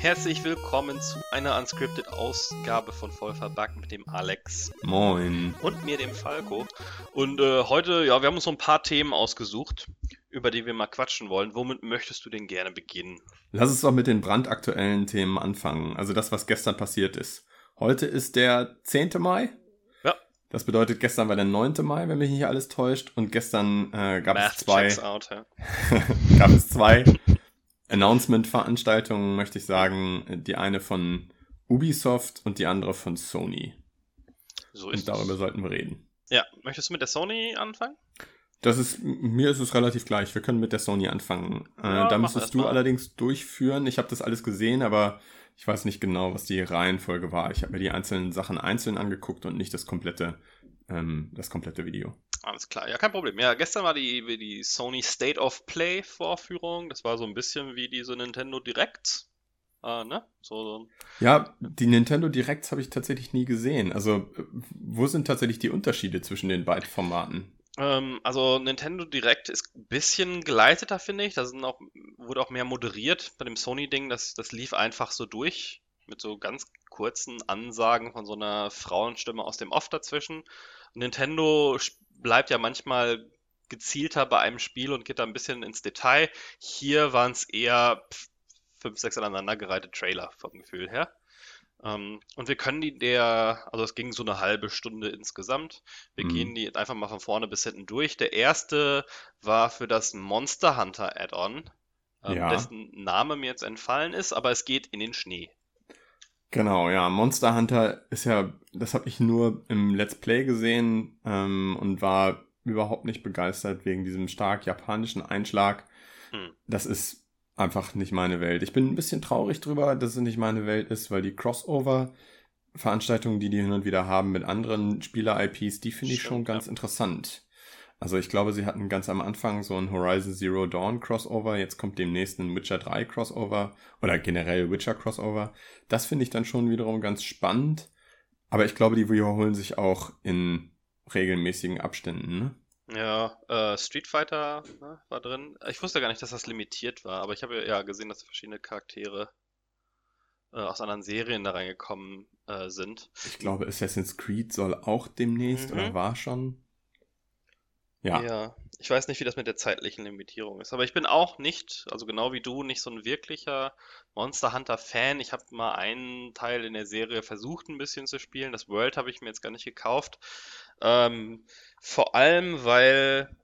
Herzlich willkommen zu einer unscripted Ausgabe von Voll verbuggt mit dem Alex. Moin. Und mir, dem Falco. Und äh, heute, ja, wir haben uns so ein paar Themen ausgesucht, über die wir mal quatschen wollen. Womit möchtest du denn gerne beginnen? Lass uns doch mit den brandaktuellen Themen anfangen. Also das, was gestern passiert ist. Heute ist der 10. Mai. Ja. Das bedeutet, gestern war der 9. Mai, wenn mich nicht alles täuscht. Und gestern äh, gab Math es zwei. out, ja. gab es zwei Announcement-Veranstaltungen, möchte ich sagen. Die eine von Ubisoft und die andere von Sony. So ist Und darüber es. sollten wir reden. Ja, möchtest du mit der Sony anfangen? Das ist, mir ist es relativ gleich. Wir können mit der Sony anfangen. Ja, äh, da müsstest du mal. allerdings durchführen. Ich habe das alles gesehen, aber ich weiß nicht genau, was die Reihenfolge war. Ich habe mir die einzelnen Sachen einzeln angeguckt und nicht das komplette, ähm, das komplette Video. Alles klar, ja, kein Problem. Ja, gestern war die, die Sony State of Play Vorführung. Das war so ein bisschen wie diese Nintendo Direct. Äh, ne? So, so Ja, die Nintendo Directs habe ich tatsächlich nie gesehen. Also, äh, wo sind tatsächlich die Unterschiede zwischen den beiden Formaten? Ähm, also Nintendo Direct ist ein bisschen geleiteter, finde ich. Da sind auch, wurde auch mehr moderiert. Bei dem Sony-Ding, das, das lief einfach so durch. Mit so ganz kurzen Ansagen von so einer Frauenstimme aus dem Off dazwischen. Nintendo bleibt ja manchmal gezielter bei einem Spiel und geht da ein bisschen ins Detail. Hier waren es eher fünf, sechs aneinandergereihte Trailer vom Gefühl her. Ähm, und wir können die der, also es ging so eine halbe Stunde insgesamt. Wir Mhm. gehen die einfach mal von vorne bis hinten durch. Der erste war für das Monster Hunter Add-on, ähm, Ja. dessen Name mir jetzt entfallen ist, aber es geht in den Schnee. Genau, ja. Monster Hunter ist ja, das habe ich nur im Let's Play gesehen ähm, und war überhaupt nicht begeistert wegen diesem stark japanischen Einschlag. Hm. Das ist einfach nicht meine Welt. Ich bin ein bisschen traurig drüber, dass es nicht meine Welt ist, weil die Crossover-Veranstaltungen, die die hin und wieder haben mit anderen Spieler-IPs, die finde ich schon ganz ja. interessant. Also ich glaube, sie hatten ganz am Anfang so ein Horizon Zero Dawn Crossover, jetzt kommt demnächst ein Witcher 3 Crossover oder generell Witcher Crossover. Das finde ich dann schon wiederum ganz spannend. Aber ich glaube, die wiederholen sich auch in regelmäßigen Abständen. Ne? Ja, äh, Street Fighter ne, war drin. Ich wusste gar nicht, dass das limitiert war, aber ich habe ja gesehen, dass verschiedene Charaktere äh, aus anderen Serien da reingekommen äh, sind. Ich glaube, Assassin's Creed soll auch demnächst Mhm. oder war schon. Ja. Ja, ich weiß nicht, wie das mit der zeitlichen Limitierung ist, aber ich bin auch nicht, also genau wie du, nicht so ein wirklicher Monster Hunter Fan. Ich habe mal einen Teil in der Serie versucht, ein bisschen zu spielen. Das World habe ich mir jetzt gar nicht gekauft. Ähm, vor allem, weil,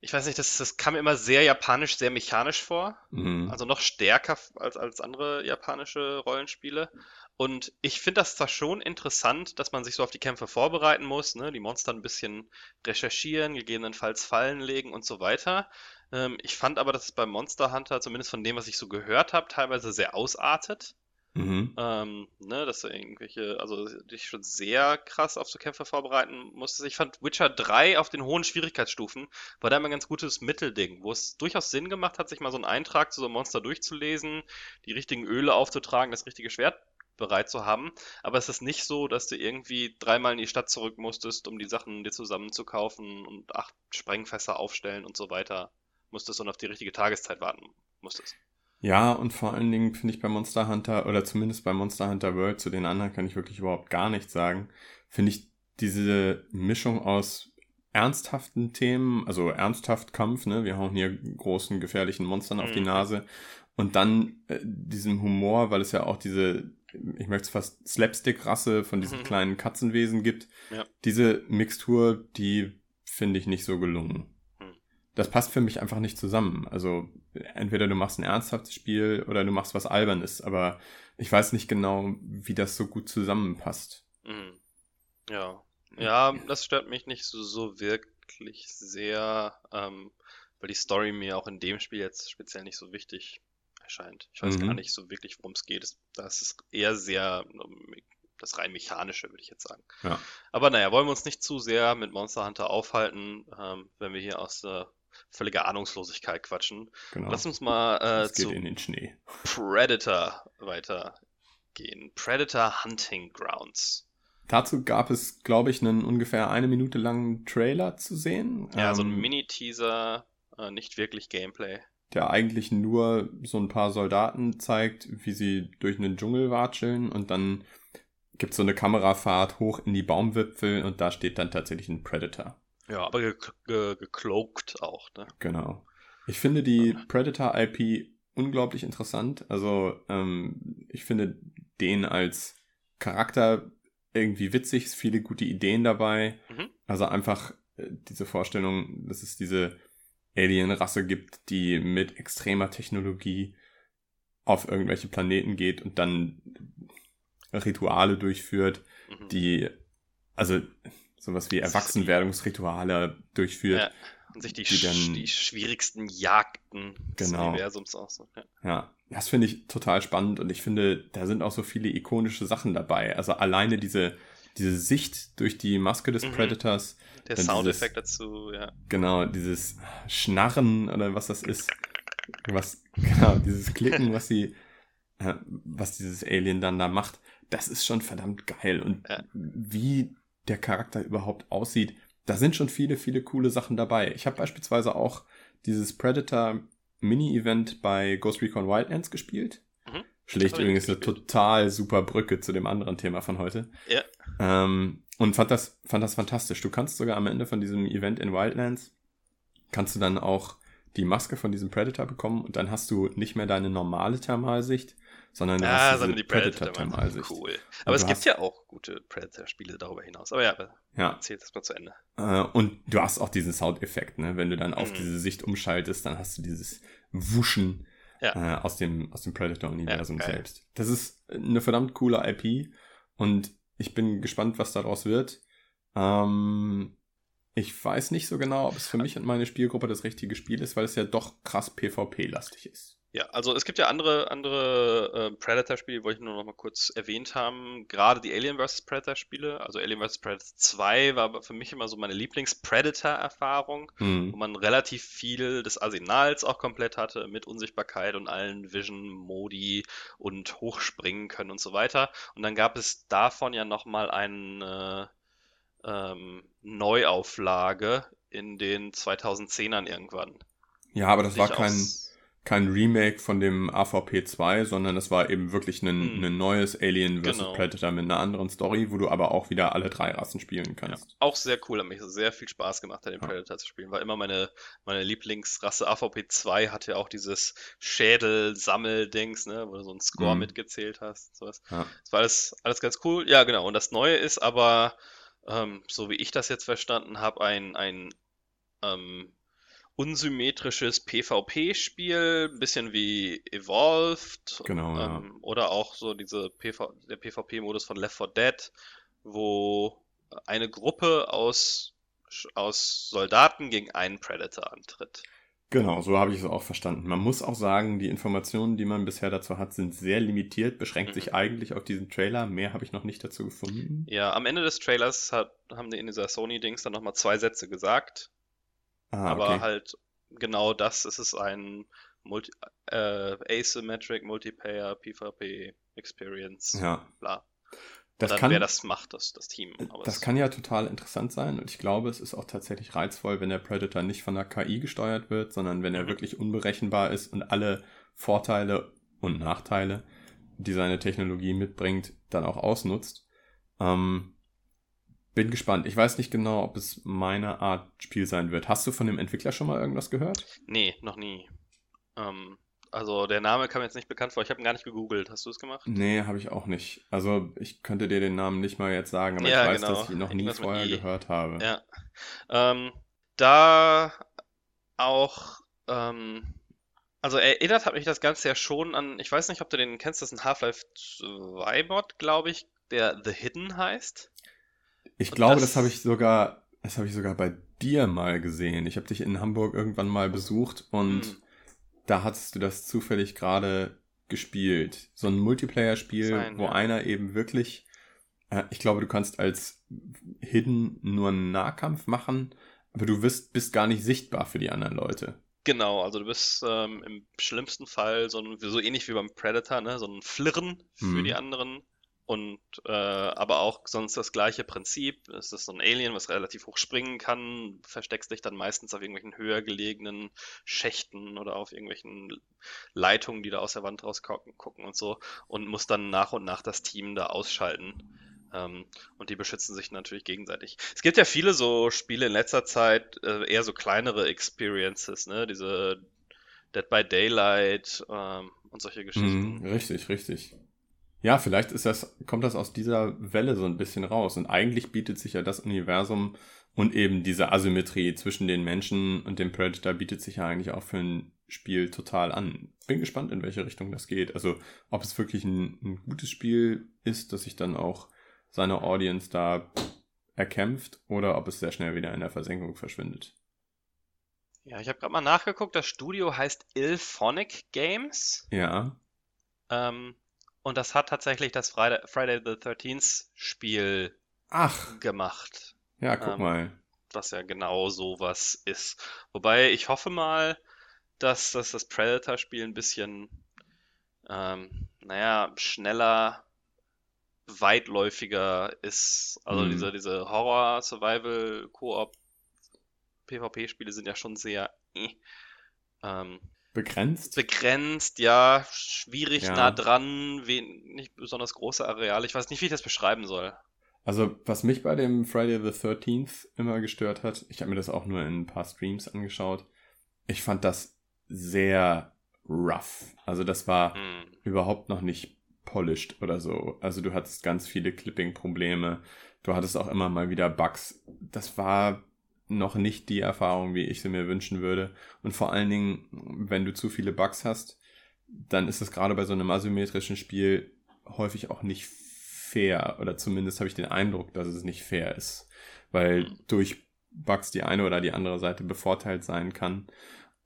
ich weiß nicht, das, das kam mir immer sehr japanisch, sehr mechanisch vor. Mhm. Also noch stärker als, als andere japanische Rollenspiele. Und ich finde das zwar schon interessant, dass man sich so auf die Kämpfe vorbereiten muss, ne? Die Monster ein bisschen recherchieren, gegebenenfalls Fallen legen und so weiter. Ähm, ich fand aber, dass es beim Monster Hunter, zumindest von dem, was ich so gehört habe, teilweise sehr ausartet. Mhm. Ähm, ne, dass du irgendwelche, also dich schon sehr krass auf so Kämpfe vorbereiten musstest. Ich fand Witcher 3 auf den hohen Schwierigkeitsstufen war da immer ein ganz gutes Mittelding, wo es durchaus Sinn gemacht hat, sich mal so einen Eintrag zu so einem Monster durchzulesen, die richtigen Öle aufzutragen, das richtige Schwert bereit zu haben. Aber es ist nicht so, dass du irgendwie dreimal in die Stadt zurück musstest, um die Sachen dir zusammenzukaufen und acht Sprengfässer aufstellen und so weiter musstest und auf die richtige Tageszeit warten musstest. Ja, und vor allen Dingen finde ich bei Monster Hunter, oder zumindest bei Monster Hunter World, zu den anderen kann ich wirklich überhaupt gar nichts sagen, finde ich diese Mischung aus ernsthaften Themen, also ernsthaft Kampf, ne, wir hauen hier großen, gefährlichen Monstern auf die Mhm. Nase, und dann äh, diesem Humor, weil es ja auch diese, ich möchte es fast Slapstick-Rasse von diesen Mhm. kleinen Katzenwesen gibt, Ja. diese Mixtur, die finde ich nicht so gelungen. Hm. Das passt für mich einfach nicht zusammen. Also entweder du machst ein ernsthaftes Spiel oder du machst was Albernes, aber ich weiß nicht genau, wie das so gut zusammenpasst. Mhm. Ja. Ja, das stört mich nicht so, so wirklich sehr, ähm, weil die Story mir auch in dem Spiel jetzt speziell nicht so wichtig erscheint. Ich weiß Mhm. gar nicht so wirklich, worum es geht. Das ist eher sehr ähm, das rein mechanische, würde ich jetzt sagen. Ja. Aber naja, wollen wir uns nicht zu sehr mit Monster Hunter aufhalten, ähm, wenn wir hier aus äh, völliger Ahnungslosigkeit quatschen. Genau. Lass uns mal äh, zu in den Schnee. Predator weiter gehen. Predator Hunting Grounds. Dazu gab es, glaube ich, einen ungefähr eine Minute langen Trailer zu sehen. Ja, ähm, so ein Mini-Teaser, äh, nicht wirklich Gameplay. Der eigentlich nur so ein paar Soldaten zeigt, wie sie durch einen Dschungel watscheln und dann gibt es so eine Kamerafahrt hoch in die Baumwipfel und da steht dann tatsächlich ein Predator. Ja, aber ge ge gecloaked auch, ne? Genau. Ich finde die Predator-IP unglaublich interessant. Also, ähm, ich finde den als Charakter irgendwie witzig, es viele gute Ideen dabei. Mhm. Also einfach äh, diese Vorstellung, dass es diese Alien-Rasse gibt, die mit extremer Technologie auf irgendwelche Planeten geht und dann Rituale durchführt, mhm. die, also sowas wie Erwachsenwerdungsrituale durchführt. Ja. Und sich die, die, dann, die schwierigsten Jagden des genau. Universums auch so. Ja. ja, das finde ich total spannend und ich finde, da sind auch so viele ikonische Sachen dabei. Also alleine diese, diese Sicht durch die Maske des mhm. Predators. Der Soundeffekt dazu, ja. Genau, dieses Schnarren oder was das ist. Was, genau, dieses Klicken, was sie, äh, was dieses Alien dann da macht, das ist schon verdammt geil. Und ja. wie der Charakter überhaupt aussieht, da sind schon viele, viele coole Sachen dabei. Ich habe beispielsweise auch dieses Predator Mini-Event bei Ghost Recon Wildlands gespielt. Schlägt übrigens eine total super Brücke zu dem anderen Thema von heute. Ja. Ähm, und fand das, fand das fantastisch. Du kannst sogar am Ende von diesem Event in Wildlands, kannst du dann auch die Maske von diesem Predator bekommen und dann hast du nicht mehr deine normale Thermalsicht, sondern du ah, hast sondern die Predator-Thermalsicht. Predator cool. Aber es gibt ja auch gute Predator-Spiele darüber hinaus. Aber ja, ja. erzähl das mal zu Ende. Äh, und du hast auch diesen Soundeffekt, ne? Wenn du dann auf mhm. diese Sicht umschaltest, dann hast du dieses Wuschen ja. äh, aus dem, aus dem Predator-Universum ja, selbst. Das ist eine verdammt coole IP und ich bin gespannt, was daraus wird. Ähm, ich weiß nicht so genau, ob es für mich und meine Spielgruppe das richtige Spiel ist, weil es ja doch krass PvP-lastig ist. Ja, also es gibt ja andere, andere äh, Predator-Spiele, die wollte ich nur noch mal kurz erwähnt haben. Gerade die Alien vs. Predator-Spiele. Also Alien vs. Predator 2 war für mich immer so meine Lieblings-Predator-Erfahrung, mhm. wo man relativ viel des Arsenals auch komplett hatte, mit Unsichtbarkeit und allen Vision-Modi und hochspringen können und so weiter. Und dann gab es davon ja noch mal eine ähm, Neuauflage in den 2010ern irgendwann. Ja, aber das war kein kein Remake von dem AVP 2, sondern es war eben wirklich ein, hm. ein neues Alien vs. Genau. Predator mit einer anderen Story, wo du aber auch wieder alle drei Rassen spielen kannst. Ja, auch sehr cool, hat mich sehr viel Spaß gemacht, den ja. Predator zu spielen. War immer meine, meine Lieblingsrasse. AVP 2 hatte ja auch dieses Schädel-Sammel-Dings, ne, wo du so einen Score mhm. mitgezählt hast. Sowas. Ja. Das war alles, alles ganz cool. Ja, genau. Und das Neue ist aber, ähm, so wie ich das jetzt verstanden habe, ein, ein ähm, unsymmetrisches PvP-Spiel, ein bisschen wie Evolved. Genau. Ähm, ja. Oder auch so diese PV der PvP-Modus von Left 4 Dead, wo eine Gruppe aus, aus Soldaten gegen einen Predator antritt. Genau, so habe ich es auch verstanden. Man muss auch sagen, die Informationen, die man bisher dazu hat, sind sehr limitiert, beschränkt mhm. sich eigentlich auf diesen Trailer. Mehr habe ich noch nicht dazu gefunden. Ja, am Ende des Trailers hat, haben die in dieser Sony-Dings dann nochmal zwei Sätze gesagt. Ah, aber okay. halt genau das ist es ein Multi äh, Asymmetric Multiplayer PvP Experience. Ja. Bla. Das dann, kann, wer das macht, das, das Team. Aber das kann ja total interessant sein und ich glaube, es ist auch tatsächlich reizvoll, wenn der Predator nicht von der KI gesteuert wird, sondern wenn er mhm. wirklich unberechenbar ist und alle Vorteile und Nachteile, die seine Technologie mitbringt, dann auch ausnutzt. Ähm, bin gespannt. Ich weiß nicht genau, ob es meine Art Spiel sein wird. Hast du von dem Entwickler schon mal irgendwas gehört? Nee, noch nie. Ähm, also der Name kam jetzt nicht bekannt vor. Ich habe ihn gar nicht gegoogelt. Hast du es gemacht? Nee, habe ich auch nicht. Also ich könnte dir den Namen nicht mal jetzt sagen, aber ja, ich weiß, genau. dass ich ihn noch nie vorher gehört habe. Ja. Ähm, da auch, ähm, also erinnert hat mich das Ganze ja schon an, ich weiß nicht, ob du den kennst, das ist ein Half-Life 2 Mod, glaube ich, der The Hidden heißt. Ich glaube, das, das habe ich sogar, das habe ich sogar bei dir mal gesehen. Ich habe dich in Hamburg irgendwann mal besucht und hm. da hattest du das zufällig gerade gespielt. So ein Multiplayer-Spiel, wo ja. einer eben wirklich, äh, ich glaube, du kannst als Hidden nur einen Nahkampf machen, aber du bist, bist gar nicht sichtbar für die anderen Leute. Genau, also du bist ähm, im schlimmsten Fall so, ein, so ähnlich wie beim Predator, ne? so ein Flirren für Mhm. die anderen. Und äh, aber auch sonst das gleiche Prinzip. Es ist so ein Alien, was relativ hoch springen kann, versteckst dich dann meistens auf irgendwelchen höher gelegenen Schächten oder auf irgendwelchen Leitungen, die da aus der Wand rausgucken gucken und so und musst dann nach und nach das Team da ausschalten. Ähm, und die beschützen sich natürlich gegenseitig. Es gibt ja viele so Spiele in letzter Zeit, äh, eher so kleinere Experiences, ne? Diese Dead by Daylight ähm, und solche Geschichten. Mhm, richtig, richtig. Ja, vielleicht ist das, kommt das aus dieser Welle so ein bisschen raus. Und eigentlich bietet sich ja das Universum und eben diese Asymmetrie zwischen den Menschen und dem Predator bietet sich ja eigentlich auch für ein Spiel total an. Bin gespannt, in welche Richtung das geht. Also, ob es wirklich ein, ein gutes Spiel ist, das sich dann auch seine Audience da erkämpft oder ob es sehr schnell wieder in der Versenkung verschwindet. Ja, ich habe gerade mal nachgeguckt. Das Studio heißt Ilphonic Games. Ja, Ähm, und das hat tatsächlich das Friday, Friday the 13th Spiel ach, gemacht. ja, guck Ähm, mal. was ja genau sowas ist. Wobei ich hoffe mal, dass, dass das Predator-Spiel ein bisschen, ähm, naja, schneller, weitläufiger ist. Also Hm. diese, diese Horror-Survival-Koop PvP-Spiele sind ja schon sehr äh, ähm, Begrenzt? begrenzt, ja, schwierig Ja. nah dran, nicht besonders große Areale. Ich weiß nicht, wie ich das beschreiben soll. Also, was mich bei dem Friday the 13th immer gestört hat, ich habe mir das auch nur in ein paar Streams angeschaut, ich fand das sehr rough. Also, das war Hm. überhaupt noch nicht polished oder so. Also, du hattest ganz viele Clipping-Probleme. Du hattest auch immer mal wieder Bugs. Das war noch nicht die Erfahrung, wie ich sie mir wünschen würde. Und vor allen Dingen, wenn du zu viele Bugs hast, dann ist es gerade bei so einem asymmetrischen Spiel häufig auch nicht fair. Oder zumindest habe ich den Eindruck, dass es nicht fair ist. Weil Mhm. durch Bugs die eine oder die andere Seite bevorteilt sein kann.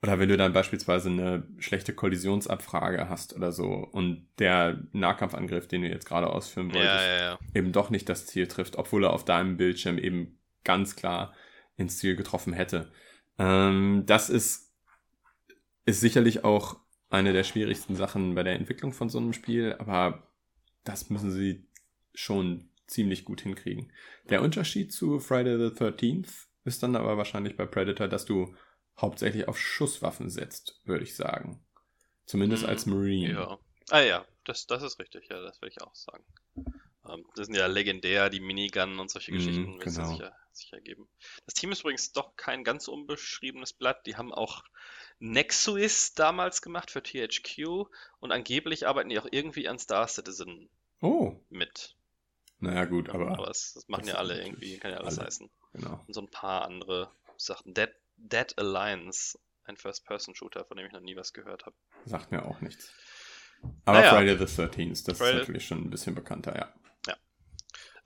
Oder wenn du dann beispielsweise eine schlechte Kollisionsabfrage hast oder so und der Nahkampfangriff, den du jetzt gerade ausführen wolltest, Ja, ja, ja. eben doch nicht das Ziel trifft, obwohl er auf deinem Bildschirm eben ganz klar ins Ziel getroffen hätte. Ähm, das ist, ist sicherlich auch eine der schwierigsten Sachen bei der Entwicklung von so einem Spiel, aber das müssen sie schon ziemlich gut hinkriegen. Der Unterschied zu Friday the 13th ist dann aber wahrscheinlich bei Predator, dass du hauptsächlich auf Schusswaffen setzt, würde ich sagen. Zumindest Mhm. als Marine. Ja. Ah ja, das, das ist richtig, ja, das will ich auch sagen. Ähm, das sind ja legendär, die Minigun und solche Mhm, Geschichten ja genau. sicher, sicher geben. Das Team ist übrigens doch kein ganz unbeschriebenes Blatt. Die haben auch Nexus damals gemacht für THQ und angeblich arbeiten die auch irgendwie an Star Citizen Oh, mit. naja gut, aber, Aber das, das machen das ja alle irgendwie, kann ja alles alle. heißen. genau. Und so ein paar andere Sachen. Dead, Dead Alliance, ein First-Person-Shooter, von dem ich noch nie was gehört habe. Sagt mir auch nichts. Aber Naja. Friday the 13th, das Friday- ist natürlich schon ein bisschen bekannter, ja.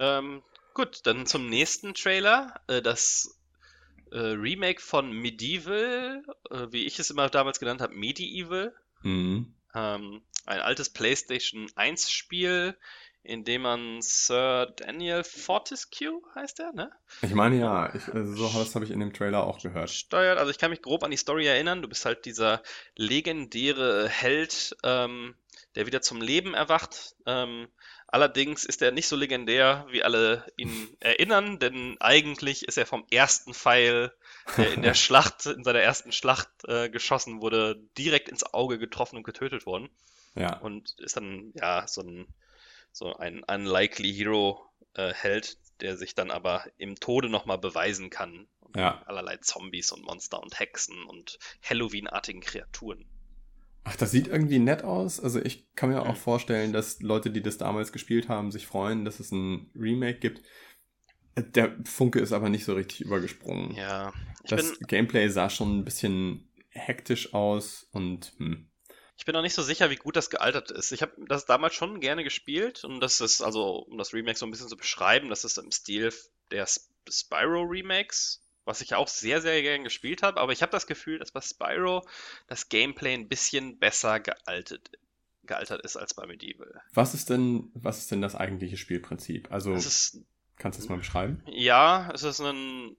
Ähm, gut, dann zum nächsten Trailer. Äh, das äh, Remake von Medieval, äh, wie ich es immer damals genannt habe, Medieval. Mhm. Ähm, ein altes PlayStation 1 Spiel, in dem man Sir Daniel Fortescue heißt er, ne? Ich meine ja, ich, also so das habe ich in dem Trailer auch gehört. Steuert. Also ich kann mich grob an die Story erinnern. Du bist halt dieser legendäre Held, ähm, der wieder zum Leben erwacht. Ähm, allerdings ist er nicht so legendär, wie alle ihn erinnern, denn eigentlich ist er vom ersten Pfeil, der in der Schlacht, in seiner ersten Schlacht äh, geschossen wurde, direkt ins Auge getroffen und getötet worden. Ja, Und ist dann ja so ein, so ein unlikely Hero äh, Held, der sich dann aber im Tode nochmal beweisen kann. Ja. Allerlei Zombies und Monster und Hexen und Halloween-artigen Kreaturen. Ach, das sieht irgendwie nett aus. Also ich kann mir auch vorstellen, dass Leute, die das damals gespielt haben, sich freuen, dass es ein Remake gibt. Der Funke ist aber nicht so richtig übergesprungen. Ja, das Gameplay sah schon ein bisschen hektisch aus und hm, ich bin noch nicht so sicher, wie gut das gealtert ist. Ich habe das damals schon gerne gespielt und das ist, also, um das Remake so ein bisschen zu beschreiben, das ist im Stil der Sp- Spyro Remakes, was ich auch sehr, sehr gern gespielt habe, aber ich habe das Gefühl, dass bei Spyro das Gameplay ein bisschen besser gealtet, gealtert ist als bei Medieval. was ist denn, was ist denn das eigentliche Spielprinzip? Also ist kannst du es mal beschreiben? Ja, es ist ein,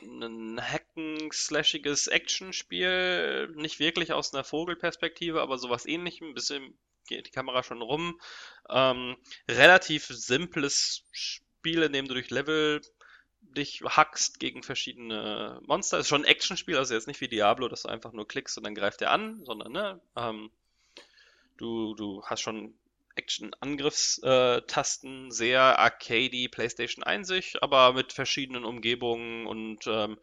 ein Hack Hacken-slashiges Actionspiel. Nicht wirklich aus einer Vogelperspektive, aber sowas ähnlichem. Ein bisschen geht die Kamera schon rum. Ähm, relativ simples Spiel, in dem du durch Level dich hackst gegen verschiedene Monster. Ist schon ein Actionspiel, also jetzt nicht wie Diablo, dass du einfach nur klickst und dann greift er an, sondern ne, ähm, du, du hast schon Action-Angriffstasten, sehr arcadey, PlayStation 1 aber mit verschiedenen Umgebungen und ähm,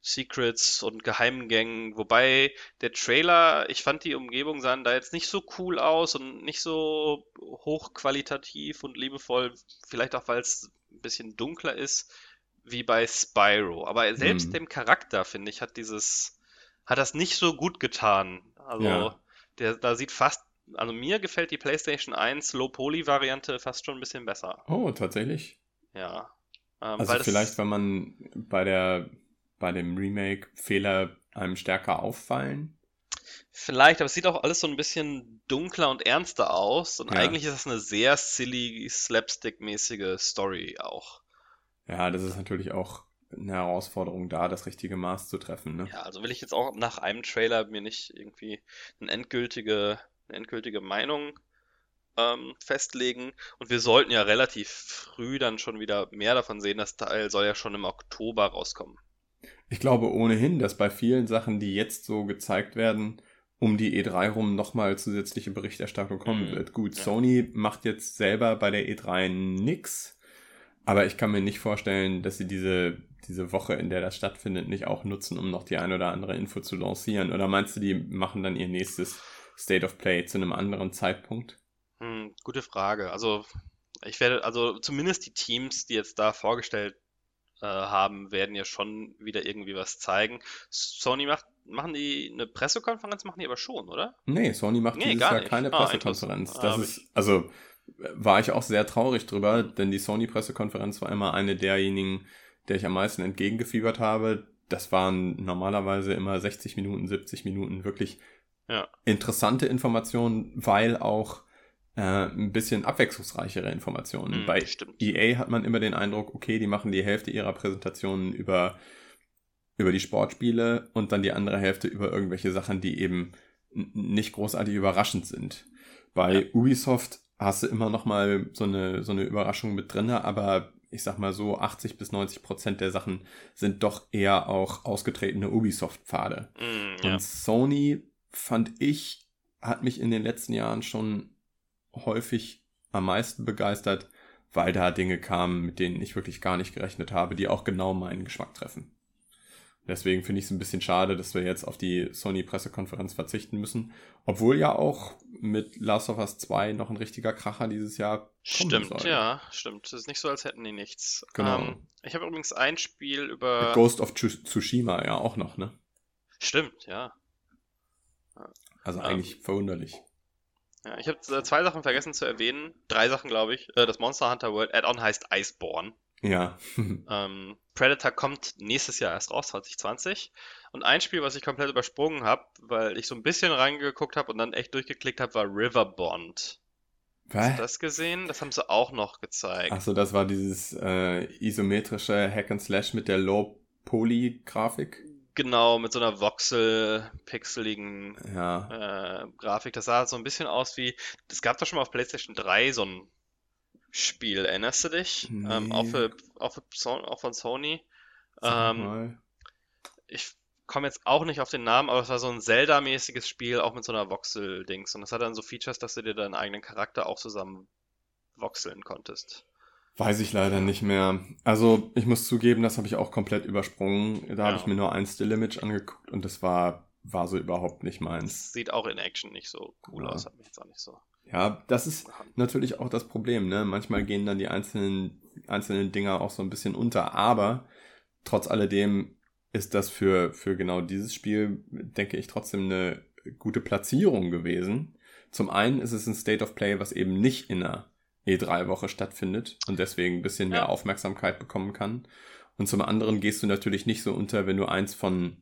Secrets und Geheimgängen. Wobei der Trailer, ich fand die Umgebung sahen da jetzt nicht so cool aus und nicht so hochqualitativ und liebevoll. Vielleicht auch, weil es ein bisschen dunkler ist wie bei Spyro. Aber selbst hm. dem Charakter, finde ich, hat dieses, hat das nicht so gut getan. Also, ja. der, da sieht fast also mir gefällt die PlayStation 1 Low-Poly-Variante fast schon ein bisschen besser. Oh, tatsächlich? Ja. Ähm, also vielleicht, wenn man bei der bei dem Remake Fehler einem stärker auffallen? Vielleicht, aber es sieht auch alles so ein bisschen dunkler und ernster aus. Und ja. eigentlich ist das eine sehr silly, slapstick-mäßige Story auch. Ja, das ist natürlich auch eine Herausforderung da, das richtige Maß zu treffen. Ne? Ja, also will ich jetzt auch nach einem Trailer mir nicht irgendwie eine endgültige eine endgültige Meinung ähm, festlegen. Und wir sollten ja relativ früh dann schon wieder mehr davon sehen. Das Teil soll ja schon im Oktober rauskommen. Ich glaube ohnehin, dass bei vielen Sachen, die jetzt so gezeigt werden, um die E3 rum nochmal zusätzliche Berichterstattung kommen mhm. wird. Gut, ja. Sony macht jetzt selber bei der E3 nix, aber ich kann mir nicht vorstellen, dass sie diese, diese Woche, in der das stattfindet, nicht auch nutzen, um noch die ein oder andere Info zu lancieren. Oder meinst du, die machen dann ihr nächstes State of Play zu einem anderen Zeitpunkt? Hm, gute Frage. Also ich werde, also zumindest die Teams, die jetzt da vorgestellt äh, haben, werden ja schon wieder irgendwie was zeigen. Sony macht, machen die eine Pressekonferenz, machen die aber schon, oder? Nee, Sony macht nee, dieses Jahr keine ah, Pressekonferenz. das ah, ist, also war ich auch sehr traurig drüber, denn die Sony-Pressekonferenz war immer eine derjenigen, der ich am meisten entgegengefiebert habe. Das waren normalerweise immer 60 Minuten, 70 Minuten wirklich ja. interessante Informationen, weil auch äh, ein bisschen abwechslungsreichere Informationen. Mhm, Bei stimmt. EA hat man immer den Eindruck, okay, die machen die Hälfte ihrer Präsentationen über, über die Sportspiele und dann die andere Hälfte über irgendwelche Sachen, die eben nicht großartig überraschend sind. Bei ja. Ubisoft hast du immer noch mal so eine, so eine Überraschung mit drin, aber ich sag mal so, 80 bis 90 Prozent der Sachen sind doch eher auch ausgetretene Ubisoft-Pfade. Mm, ja. Und Sony fand ich, hat mich in den letzten Jahren schon häufig am meisten begeistert, weil da Dinge kamen, mit denen ich wirklich gar nicht gerechnet habe, die auch genau meinen Geschmack treffen. Deswegen finde ich es ein bisschen schade, dass wir jetzt auf die Sony-Pressekonferenz verzichten müssen. Obwohl ja auch mit Last of Us 2 noch ein richtiger Kracher dieses Jahr Stimmt, soll. ja, stimmt. Es ist nicht so, als hätten die nichts. Genau. Ähm, ich habe übrigens ein Spiel über... Mit Ghost of Tsushima ja auch noch, ne? Stimmt, ja. Also ähm, eigentlich verwunderlich. Ja, ich habe äh, zwei Sachen vergessen zu erwähnen. Drei Sachen, glaube ich. Äh, das Monster Hunter World Add-on heißt Iceborne. Ja. ähm, Predator kommt nächstes Jahr erst raus, 2020. Und ein Spiel, was ich komplett übersprungen habe, weil ich so ein bisschen reingeguckt habe und dann echt durchgeklickt habe, war Riverbond. Was? Hast du das gesehen? Das haben sie auch noch gezeigt. Achso, das war dieses äh, isometrische Hack and Slash mit der Low-Poly-Grafik. Genau, mit so einer voxel-pixeligen ja. äh, Grafik. Das sah so ein bisschen aus wie. Es gab doch schon mal auf PlayStation 3 so ein Spiel, erinnerst du dich? Nee. Ähm, auch, für, auch, für, auch von Sony. Ähm, ich komme jetzt auch nicht auf den Namen, aber es war so ein Zelda-mäßiges Spiel, auch mit so einer Voxel-Dings. Und das hat dann so Features, dass du dir deinen eigenen Charakter auch zusammen voxeln konntest. Weiß ich leider nicht mehr. Also ich muss zugeben, das habe ich auch komplett übersprungen. Da ja. habe ich mir nur ein Still-Image angeguckt und das war, war so überhaupt nicht meins. Das sieht auch in Action nicht so cool ja. aus, hat mich jetzt auch nicht so. Ja, das ist natürlich auch das Problem, ne? Manchmal gehen dann die einzelnen, einzelnen Dinger auch so ein bisschen unter, aber trotz alledem ist das für, für genau dieses Spiel, denke ich, trotzdem eine gute Platzierung gewesen. Zum einen ist es ein State of Play, was eben nicht in einer E3-Woche stattfindet und deswegen ein bisschen mehr. Aufmerksamkeit bekommen kann. Und zum anderen gehst du natürlich nicht so unter, wenn du eins von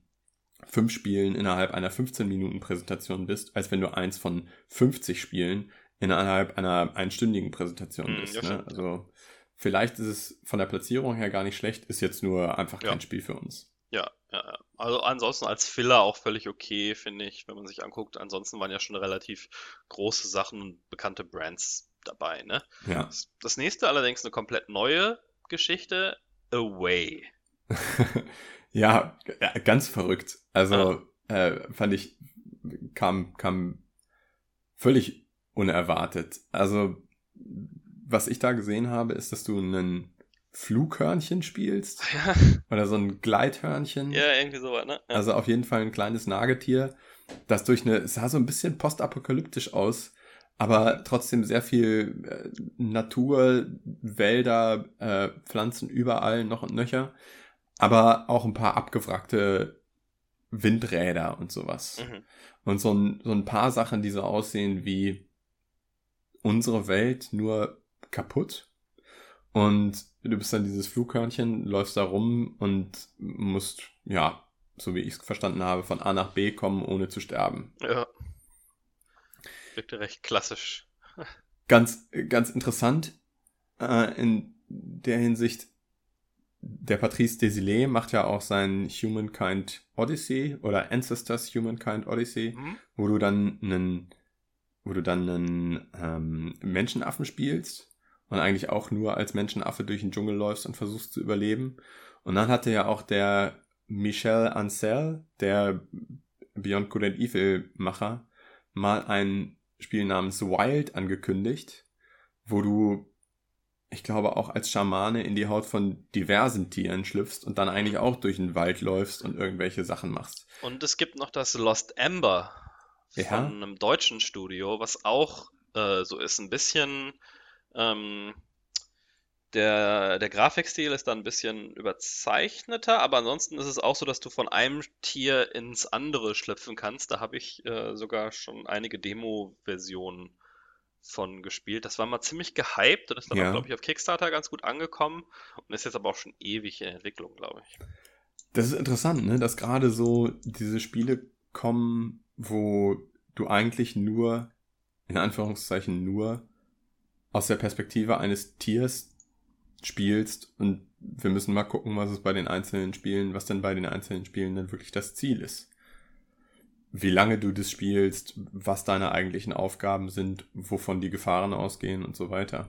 fünf Spielen innerhalb einer 15-Minuten-Präsentation bist, als wenn du eins von 50 Spielen innerhalb einer einstündigen Präsentation hm, bist. Ja, ne? Also vielleicht ist es von der Platzierung her gar nicht schlecht, ist jetzt nur einfach kein ja. Spiel für uns. Ja, ja, ja. Also ansonsten als Filler auch völlig okay, finde ich, wenn man sich anguckt. Ansonsten waren ja schon relativ große Sachen und bekannte Brands dabei, ne? Ja. Das, das nächste allerdings eine komplett neue Geschichte, Away. ja, ganz verrückt. Also äh, fand ich, kam, kam völlig unerwartet. Also, was ich da gesehen habe, ist, dass du einen Flughörnchen spielst. Ja, Oder so ein Gleithörnchen. ja irgendwie sowas, ne? Ja. Also auf jeden Fall ein kleines Nagetier, das durch eine, es sah so ein bisschen postapokalyptisch aus, aber trotzdem sehr viel äh, Natur, Wälder, äh, Pflanzen überall noch und nöcher, aber auch ein paar abgewrackte Windräder und sowas. Mhm. Und so ein, so ein paar Sachen, die so aussehen wie unsere Welt, nur kaputt. Und du bist dann dieses Flughörnchen, läufst da rum und musst, ja, so wie ich es verstanden habe, von A nach B kommen, ohne zu sterben. Ja. Wirkte recht klassisch. Ganz, ganz interessant äh, in der Hinsicht, der Patrice Desilets macht ja auch sein Humankind Odyssey oder Ancestors Humankind Odyssey, Mhm. wo du dann einen, wo du dann einen ähm, Menschenaffen spielst und eigentlich auch nur als Menschenaffe durch den Dschungel läufst und versuchst zu überleben. Und dann hatte ja auch der Michel Ancel, der Beyond Good and Evil Macher, mal ein Spiel namens Wild angekündigt, wo du, ich glaube, auch als Schamane in die Haut von diversen Tieren schlüpfst und dann eigentlich auch durch den Wald läufst und irgendwelche Sachen machst. Und es gibt noch das Lost Ember von Ja. einem deutschen Studio, was auch äh, so ist. Ein bisschen ähm, der, der Grafikstil ist da ein bisschen überzeichneter, aber ansonsten ist es auch so, dass du von einem Tier ins andere schlüpfen kannst. Da habe ich äh, sogar schon einige Demo-Versionen von gespielt. Das war mal ziemlich gehypt und ist dann Ja. auch, glaube ich, auf Kickstarter ganz gut angekommen und ist jetzt aber auch schon ewig in Entwicklung, glaube ich. Das ist interessant, ne? dass gerade so diese Spiele kommen, wo du eigentlich nur, in Anführungszeichen nur, aus der Perspektive eines Tiers spielst und wir müssen mal gucken, was es bei den einzelnen Spielen, was denn bei den einzelnen Spielen dann wirklich das Ziel ist. Wie lange du das spielst, was deine eigentlichen Aufgaben sind, wovon die Gefahren ausgehen und so weiter.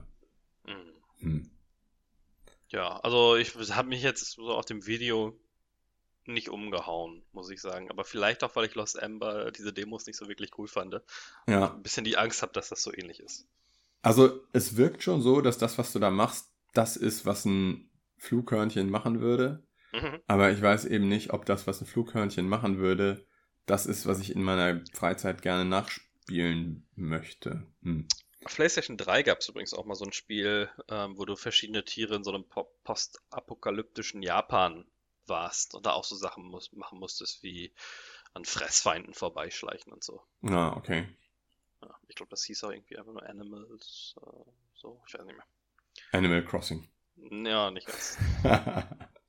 Mhm. Hm. Ja, also ich habe mich jetzt so auf dem Video nicht umgehauen, muss ich sagen. Aber vielleicht auch, weil ich Lost Ember diese Demos nicht so wirklich cool fand. Ja. Ein bisschen die Angst habe, dass das so ähnlich ist. Also es wirkt schon so, dass das, was du da machst, das ist, was ein Flughörnchen machen würde. Mhm. Aber ich weiß eben nicht, ob das, was ein Flughörnchen machen würde, das ist, was ich in meiner Freizeit gerne nachspielen möchte. Hm. Auf PlayStation 3 gab es übrigens auch mal so ein Spiel, ähm, wo du verschiedene Tiere in so einem po postapokalyptischen Japan warst und da auch so Sachen muss machen musstest, wie an Fressfeinden vorbeischleichen und so. Ah, okay. Ja, ich glaube, das hieß auch irgendwie einfach nur Animals, äh, so, ich weiß nicht mehr. Animal Crossing. Ja, nicht ganz.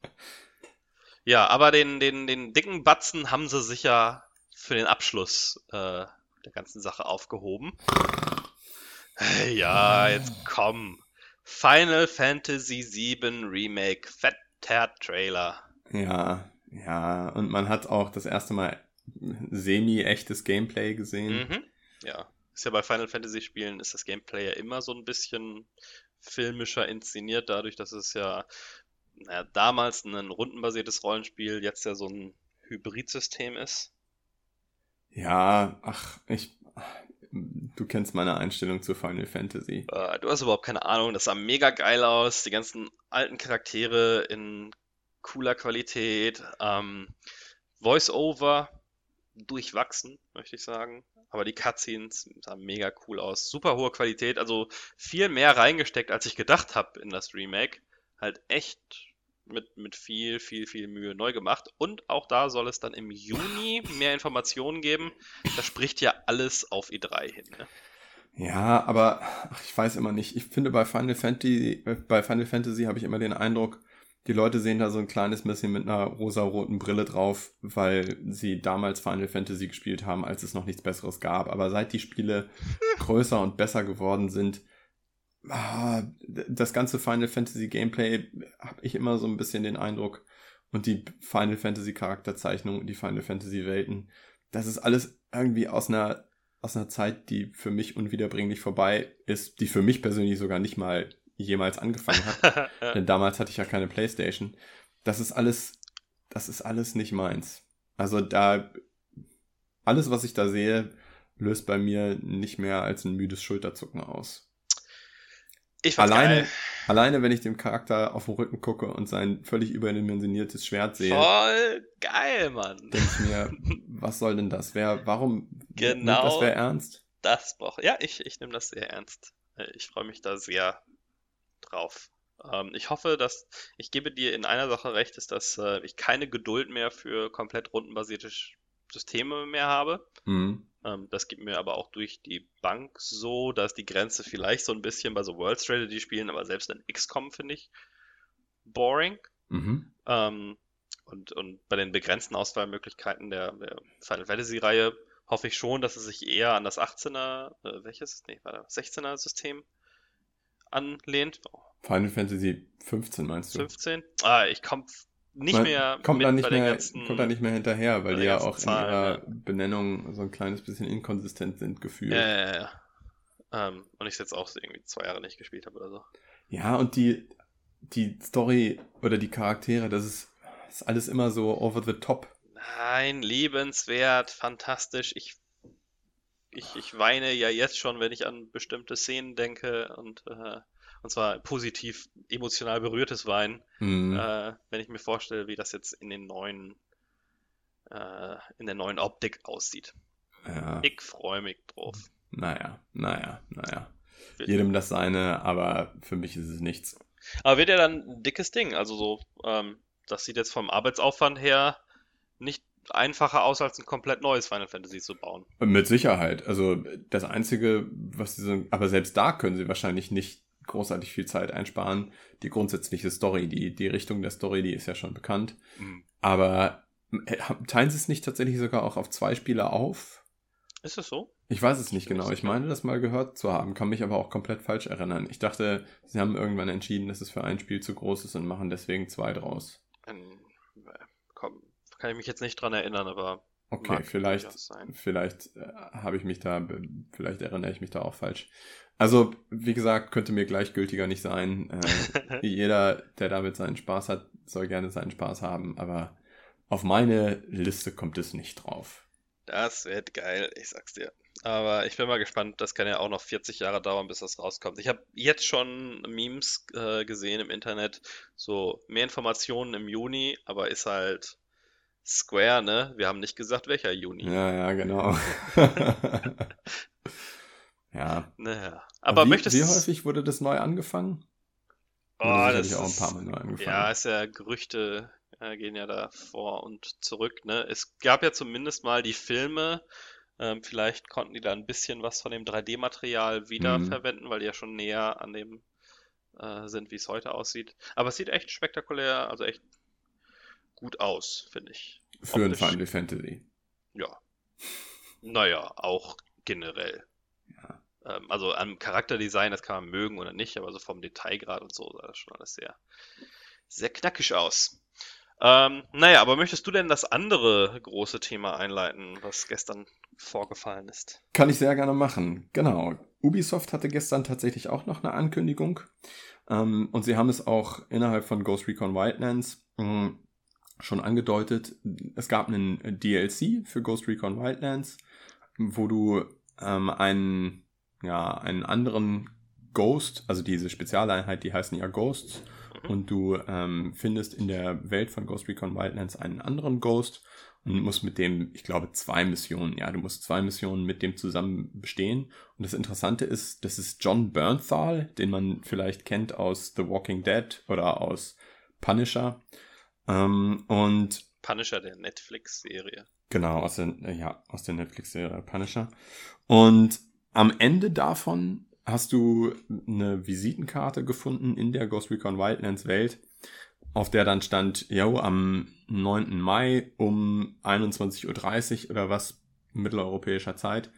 Ja, aber den, den, den dicken Batzen haben sie sicher für den Abschluss äh, der ganzen Sache aufgehoben. Ja, jetzt komm. Final Fantasy VII Remake, fetter Trailer. ja, ja. Und man hat auch das erste Mal semi-echtes Gameplay gesehen. Mhm. Ja, ist ja bei Final Fantasy Spielen ist das Gameplay ja immer so ein bisschen filmischer inszeniert, dadurch, dass es ja naja, damals ein rundenbasiertes Rollenspiel, jetzt ja so ein Hybridsystem ist. Ja, ach, ich. Du kennst meine Einstellung zu Final Fantasy. Äh, du hast überhaupt keine Ahnung, das sah mega geil aus, die ganzen alten Charaktere in cooler Qualität, ähm, Voice-Over durchwachsen, möchte ich sagen. Aber die Cutscenes sahen mega cool aus. Super hohe Qualität, also viel mehr reingesteckt, als ich gedacht habe in das Remake. Halt echt mit, mit viel, viel, viel Mühe neu gemacht. Und auch da soll es dann im Juni mehr Informationen geben. Das spricht ja alles auf E3 hin. Ne? Ja, aber ach, ich weiß immer nicht. Ich finde bei Final Fantasy, äh, bei Final Fantasy habe ich immer den Eindruck, die Leute sehen da so ein kleines bisschen mit einer rosa-roten Brille drauf, weil sie damals Final Fantasy gespielt haben, als es noch nichts Besseres gab. Aber seit die Spiele größer und besser geworden sind, ah, das ganze Final Fantasy Gameplay habe ich immer so ein bisschen den Eindruck, und die Final Fantasy Charakterzeichnung und die Final Fantasy Welten, das ist alles irgendwie aus einer, aus einer Zeit, die für mich unwiederbringlich vorbei ist, die für mich persönlich sogar nicht mal jemals angefangen hat. Denn damals hatte ich ja keine Playstation. Das ist alles, das ist alles nicht meins. Also da, alles, was ich da sehe, löst bei mir nicht mehr als ein müdes Schulterzucken aus. Ich alleine, geil. alleine, wenn ich dem Charakter auf den Rücken gucke und sein völlig überdimensioniertes Schwert sehe. Voll geil, Mann. Denke ich mir, was soll denn das? Wer, warum genau das wer ernst? Das braucht. Ja, ich, ich nehme das sehr ernst. Ich freue mich da sehr drauf. Ähm, ich hoffe, dass ich gebe dir in einer Sache recht, ist, dass äh, ich keine Geduld mehr für komplett rundenbasierte Systeme mehr habe. Mhm. Ähm, das gibt mir aber auch durch die Bank so, dass die Grenze vielleicht so ein bisschen bei so World Strategy Spielen, aber selbst in XCOM finde ich boring. Mhm. Ähm, und, und bei den begrenzten Auswahlmöglichkeiten der, der Final Fantasy Reihe hoffe ich schon, dass es sich eher an das 18er, äh, welches? Nee, war 16er System anlehnt. Oh. Final Fantasy 15 meinst du? 15? Ah, ich komme nicht Man mehr kommt da nicht mehr kommt da nicht mehr hinterher, weil die ja auch Zahlen, in ihrer ja. Benennung so ein kleines bisschen inkonsistent sind gefühlt. Ja, ja, ja. Ähm, und ich jetzt auch irgendwie zwei Jahre nicht gespielt habe oder so. Ja, und die die Story oder die Charaktere, das ist, das ist alles immer so over the top. Nein, lebenswert, fantastisch. Ich ich, ich weine ja jetzt schon, wenn ich an bestimmte Szenen denke und äh, und zwar positiv emotional berührtes Weinen, mhm. äh, wenn ich mir vorstelle, wie das jetzt in den neuen, äh, in der neuen Optik aussieht. Ja. Ich freue mich drauf. Naja, naja, naja. Jedem das seine, aber für mich ist es nichts. Aber wird ja dann ein dickes Ding. Also so, ähm, das sieht jetzt vom Arbeitsaufwand her nicht einfacher aus, als ein komplett neues Final Fantasy zu bauen. Mit Sicherheit. Also das Einzige, was sie so, aber selbst da können sie wahrscheinlich nicht großartig viel Zeit einsparen. Die grundsätzliche Story, die, die Richtung der Story, die ist ja schon bekannt. Mhm. Aber äh, teilen sie es nicht tatsächlich sogar auch auf zwei Spiele auf? Ist es so? Ich weiß es nicht genau. Ich meine, das mal gehört zu haben, kann mich aber auch komplett falsch erinnern. Ich dachte, sie haben irgendwann entschieden, dass es für ein Spiel zu groß ist und machen deswegen zwei draus. Ähm, komm, kann ich mich jetzt nicht dran erinnern, aber. Okay, vielleicht, vielleicht äh, habe ich mich da, vielleicht erinnere ich mich da auch falsch. Also, wie gesagt, könnte mir gleichgültiger nicht sein. Äh, jeder, der damit seinen Spaß hat, soll gerne seinen Spaß haben, aber auf meine Liste kommt es nicht drauf. Das wird geil, ich sag's dir. Aber ich bin mal gespannt, das kann ja auch noch 40 Jahre dauern, bis das rauskommt. Ich habe jetzt schon Memes äh, gesehen im Internet, so mehr Informationen im Juni, aber ist halt Square, ne? Wir haben nicht gesagt, welcher Juni. Ja, ja, genau. Ja. Naja. Aber wie, möchtest Wie häufig wurde das neu angefangen? Oh, das ist auch ein paar Mal neu angefangen. Ja, ist ja Gerüchte äh, gehen ja da vor und zurück. Ne? Es gab ja zumindest mal die Filme. Ähm, vielleicht konnten die da ein bisschen was von dem 3D-Material wiederverwenden, mhm. weil die ja schon näher an dem äh, sind, wie es heute aussieht. Aber es sieht echt spektakulär, also echt gut aus, finde ich. Für Optisch. ein Final Fantasy. Ja. Naja, auch generell. Ähm, also am Charakterdesign, das kann man mögen oder nicht, aber so vom Detailgrad und so sah das schon alles sehr, sehr knackig aus. Ähm, naja, aber möchtest du denn das andere große Thema einleiten, was gestern vorgefallen ist? Kann ich sehr gerne machen. Genau. Ubisoft hatte gestern tatsächlich auch noch eine Ankündigung. Ähm, und sie haben es auch innerhalb von Ghost Recon Wildlands mh, mm, schon angedeutet. Es gab einen DLC für Ghost Recon Wildlands, wo du ähm, einen ja, einen anderen Ghost, also diese Spezialeinheit, die heißen ja Ghosts. Mhm. Und du ähm, findest in der Welt von Ghost Recon Wildlands einen anderen Ghost und musst mit dem, ich glaube, zwei Missionen, ja, du musst zwei Missionen mit dem zusammen bestehen. Und das Interessante ist, das ist John Bernthal, den man vielleicht kennt aus The Walking Dead oder aus Punisher. Ähm, und Punisher der Netflix-Serie. Genau, aus der, ja, aus der Netflix-Serie Punisher. Und am Ende davon hast du eine Visitenkarte gefunden in der Ghost Recon Wildlands Welt, auf der dann stand, yo, am 9. Mai um 21.30 Uhr oder was mitteleuropäischer Zeit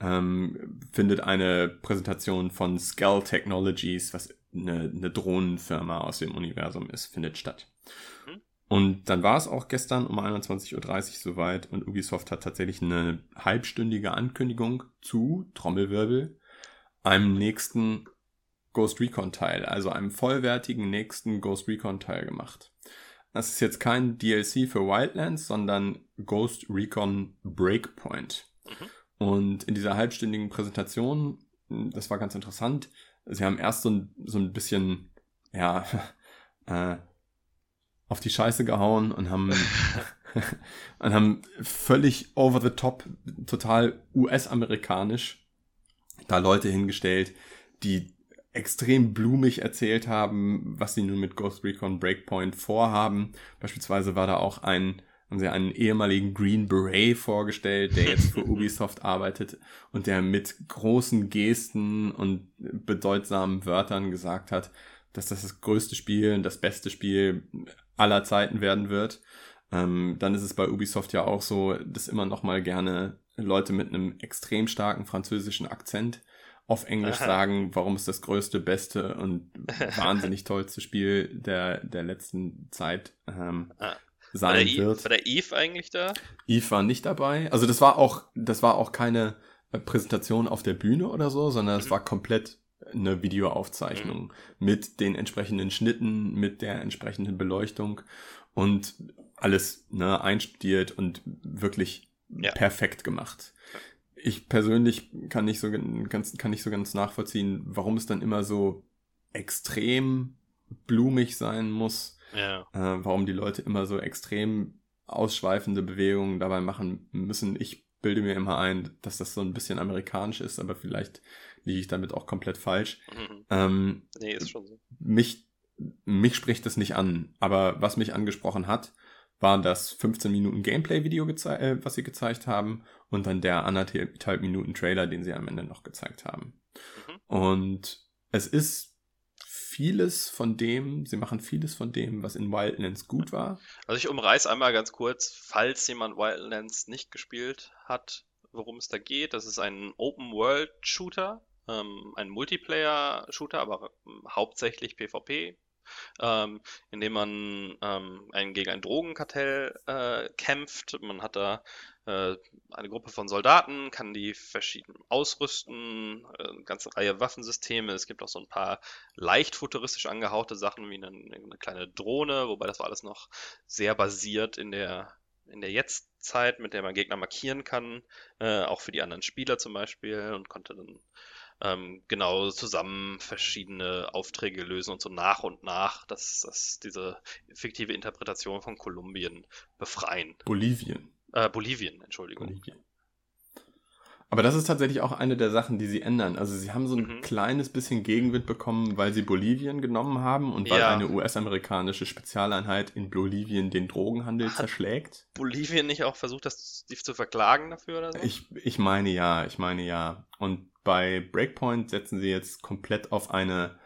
ähm, findet eine Präsentation von Skull Technologies, was eine, eine Drohnenfirma aus dem Universum ist, findet statt. Mhm. Und dann war es auch gestern um 21.30 Uhr soweit und Ubisoft hat tatsächlich eine halbstündige Ankündigung zu Trommelwirbel einem nächsten Ghost Recon Teil, also einem vollwertigen nächsten Ghost Recon Teil gemacht. Das ist jetzt kein DLC für Wildlands, sondern Ghost Recon Breakpoint. Mhm. Und in dieser halbstündigen Präsentation, das war ganz interessant, sie haben erst so ein, so ein bisschen, ja, äh, auf die Scheiße gehauen und haben, und haben völlig over the top, total US-amerikanisch da Leute hingestellt, die extrem blumig erzählt haben, was sie nun mit Ghost Recon Breakpoint vorhaben. Beispielsweise war da auch ein, haben sie einen ehemaligen Green Beret vorgestellt, der jetzt für Ubisoft arbeitet und der mit großen Gesten und bedeutsamen Wörtern gesagt hat, dass das das größte Spiel, das beste Spiel aller Zeiten werden wird. Ähm, dann ist es bei Ubisoft ja auch so, dass immer noch mal gerne Leute mit einem extrem starken französischen Akzent auf Englisch Aha. sagen, warum es das größte, beste und wahnsinnig tollste Spiel der, der letzten Zeit ähm, ah. Sein war wird. War der Eve eigentlich da? Eve war nicht dabei. Also das war auch, das war auch keine äh, Präsentation auf der Bühne oder so, sondern es mhm. war komplett eine Videoaufzeichnung mhm. mit den entsprechenden Schnitten, mit der entsprechenden Beleuchtung und alles ne, einstudiert und wirklich ja. perfekt gemacht ich persönlich kann nicht so ganz, kann nicht so ganz nachvollziehen, warum es dann immer so extrem blumig sein muss. Ja. Äh, warum die Leute immer so extrem ausschweifende Bewegungen dabei machen müssen. Ich bilde mir immer ein, dass das so ein bisschen amerikanisch ist, aber vielleicht liege ich damit auch komplett falsch. Mhm. Ähm, nee, ist schon so. Mich, mich spricht das nicht an, aber was mich angesprochen hat, war das 15 Minuten Gameplay-Video, äh, was sie gezeigt haben und dann der anderthalb Minuten Trailer, den sie am Ende noch gezeigt haben. Mhm. Und es ist vieles von dem, sie machen vieles von dem, was in Wildlands gut war. Also ich umreiß einmal ganz kurz, falls jemand Wildlands nicht gespielt hat, worum es da geht. Das ist ein Open-World-Shooter, ähm, ein Multiplayer-Shooter, aber hauptsächlich PvP ähm, in dem man ähm, ein, gegen ein Drogenkartell äh, kämpft. Man hat da äh, eine Gruppe von Soldaten, kann die verschieden ausrüsten, äh, eine ganze Reihe Waffensysteme. Es gibt auch so ein paar leicht futuristisch angehauchte Sachen wie eine, eine kleine Drohne, wobei das war alles noch sehr basiert in der in der Jetztzeit, mit der man Gegner markieren kann, äh, auch für die anderen Spieler zum Beispiel und konnte dann ähm, genau zusammen verschiedene Aufträge lösen und so nach und nach dass, dass diese fiktive Interpretation von Kolumbien befreien. Bolivien. Äh, Bolivien, Entschuldigung. Bolivien. Aber das ist tatsächlich auch eine der Sachen, die sie ändern. Also sie haben so ein mhm. kleines bisschen Gegenwind bekommen, weil sie Bolivien genommen haben und weil ja. eine US-amerikanische Spezialeinheit in Bolivien den Drogenhandel Hat zerschlägt. Bolivien nicht auch versucht, das zu verklagen dafür oder so? Ich, ich meine ja, ich meine ja. Und bei Breakpoint setzen sie jetzt komplett auf eine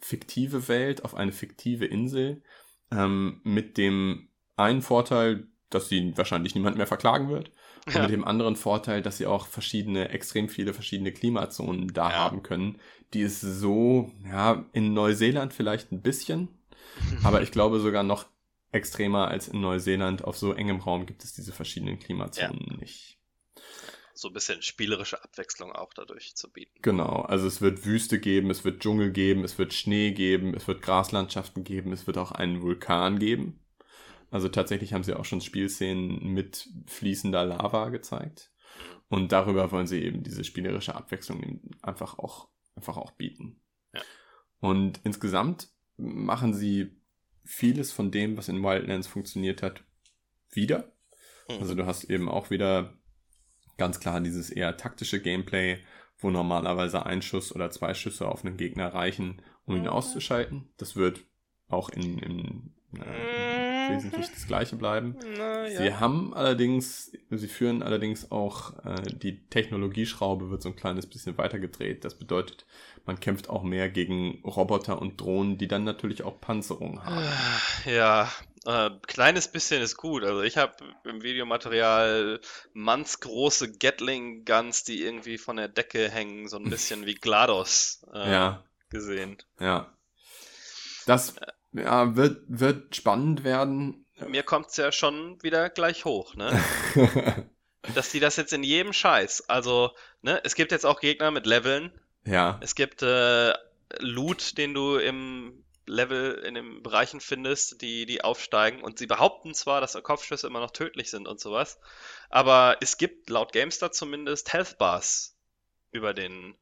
fiktive Welt, auf eine fiktive Insel, ähm, mit dem einen Vorteil, dass sie wahrscheinlich niemand mehr verklagen wird. Und ja. mit dem anderen Vorteil, dass sie auch verschiedene, extrem viele verschiedene Klimazonen da ja. haben können, die es so, ja, in Neuseeland vielleicht ein bisschen, aber ich glaube sogar noch extremer als in Neuseeland. Auf so engem Raum gibt es diese verschiedenen Klimazonen ja. nicht so ein bisschen spielerische Abwechslung auch dadurch zu bieten. Genau, also es wird Wüste geben, es wird Dschungel geben, es wird Schnee geben, es wird Graslandschaften geben, es wird auch einen Vulkan geben. Also tatsächlich haben sie auch schon Spielszenen mit fließender Lava gezeigt. Und darüber wollen sie eben diese spielerische Abwechslung einfach auch, einfach auch bieten. Ja. Und insgesamt machen sie vieles von dem, was in Wildlands funktioniert hat, wieder. Mhm. Also du hast eben auch wieder ganz klar dieses eher taktische Gameplay, wo normalerweise ein Schuss oder zwei Schüsse auf einen Gegner reichen, um ihn mhm. auszuschalten. Das wird auch in, in, äh, mhm. wesentlich das gleiche bleiben. Na, ja. Sie haben allerdings, sie führen allerdings auch äh, die Technologieschraube wird so ein kleines bisschen weitergedreht. Das bedeutet, man kämpft auch mehr gegen Roboter und Drohnen, die dann natürlich auch Panzerung haben. Ja, äh, kleines bisschen ist gut. Also ich habe im Videomaterial mannsgroße Gatling-Guns, die irgendwie von der Decke hängen, so ein bisschen wie GLaDOS äh, ja. gesehen. Ja. Das ja, wird, wird spannend werden. mir kommt's ja schon wieder gleich hoch, ne? Dass die das jetzt in jedem Scheiß, also, ne, es gibt jetzt auch Gegner mit Leveln. ja. Es gibt äh, Loot, den du im Level in den Bereichen findest, die, die aufsteigen. Und sie behaupten zwar, dass Kopfschüsse immer noch tödlich sind und sowas, aber es gibt laut GameStar zumindest Health Bars über den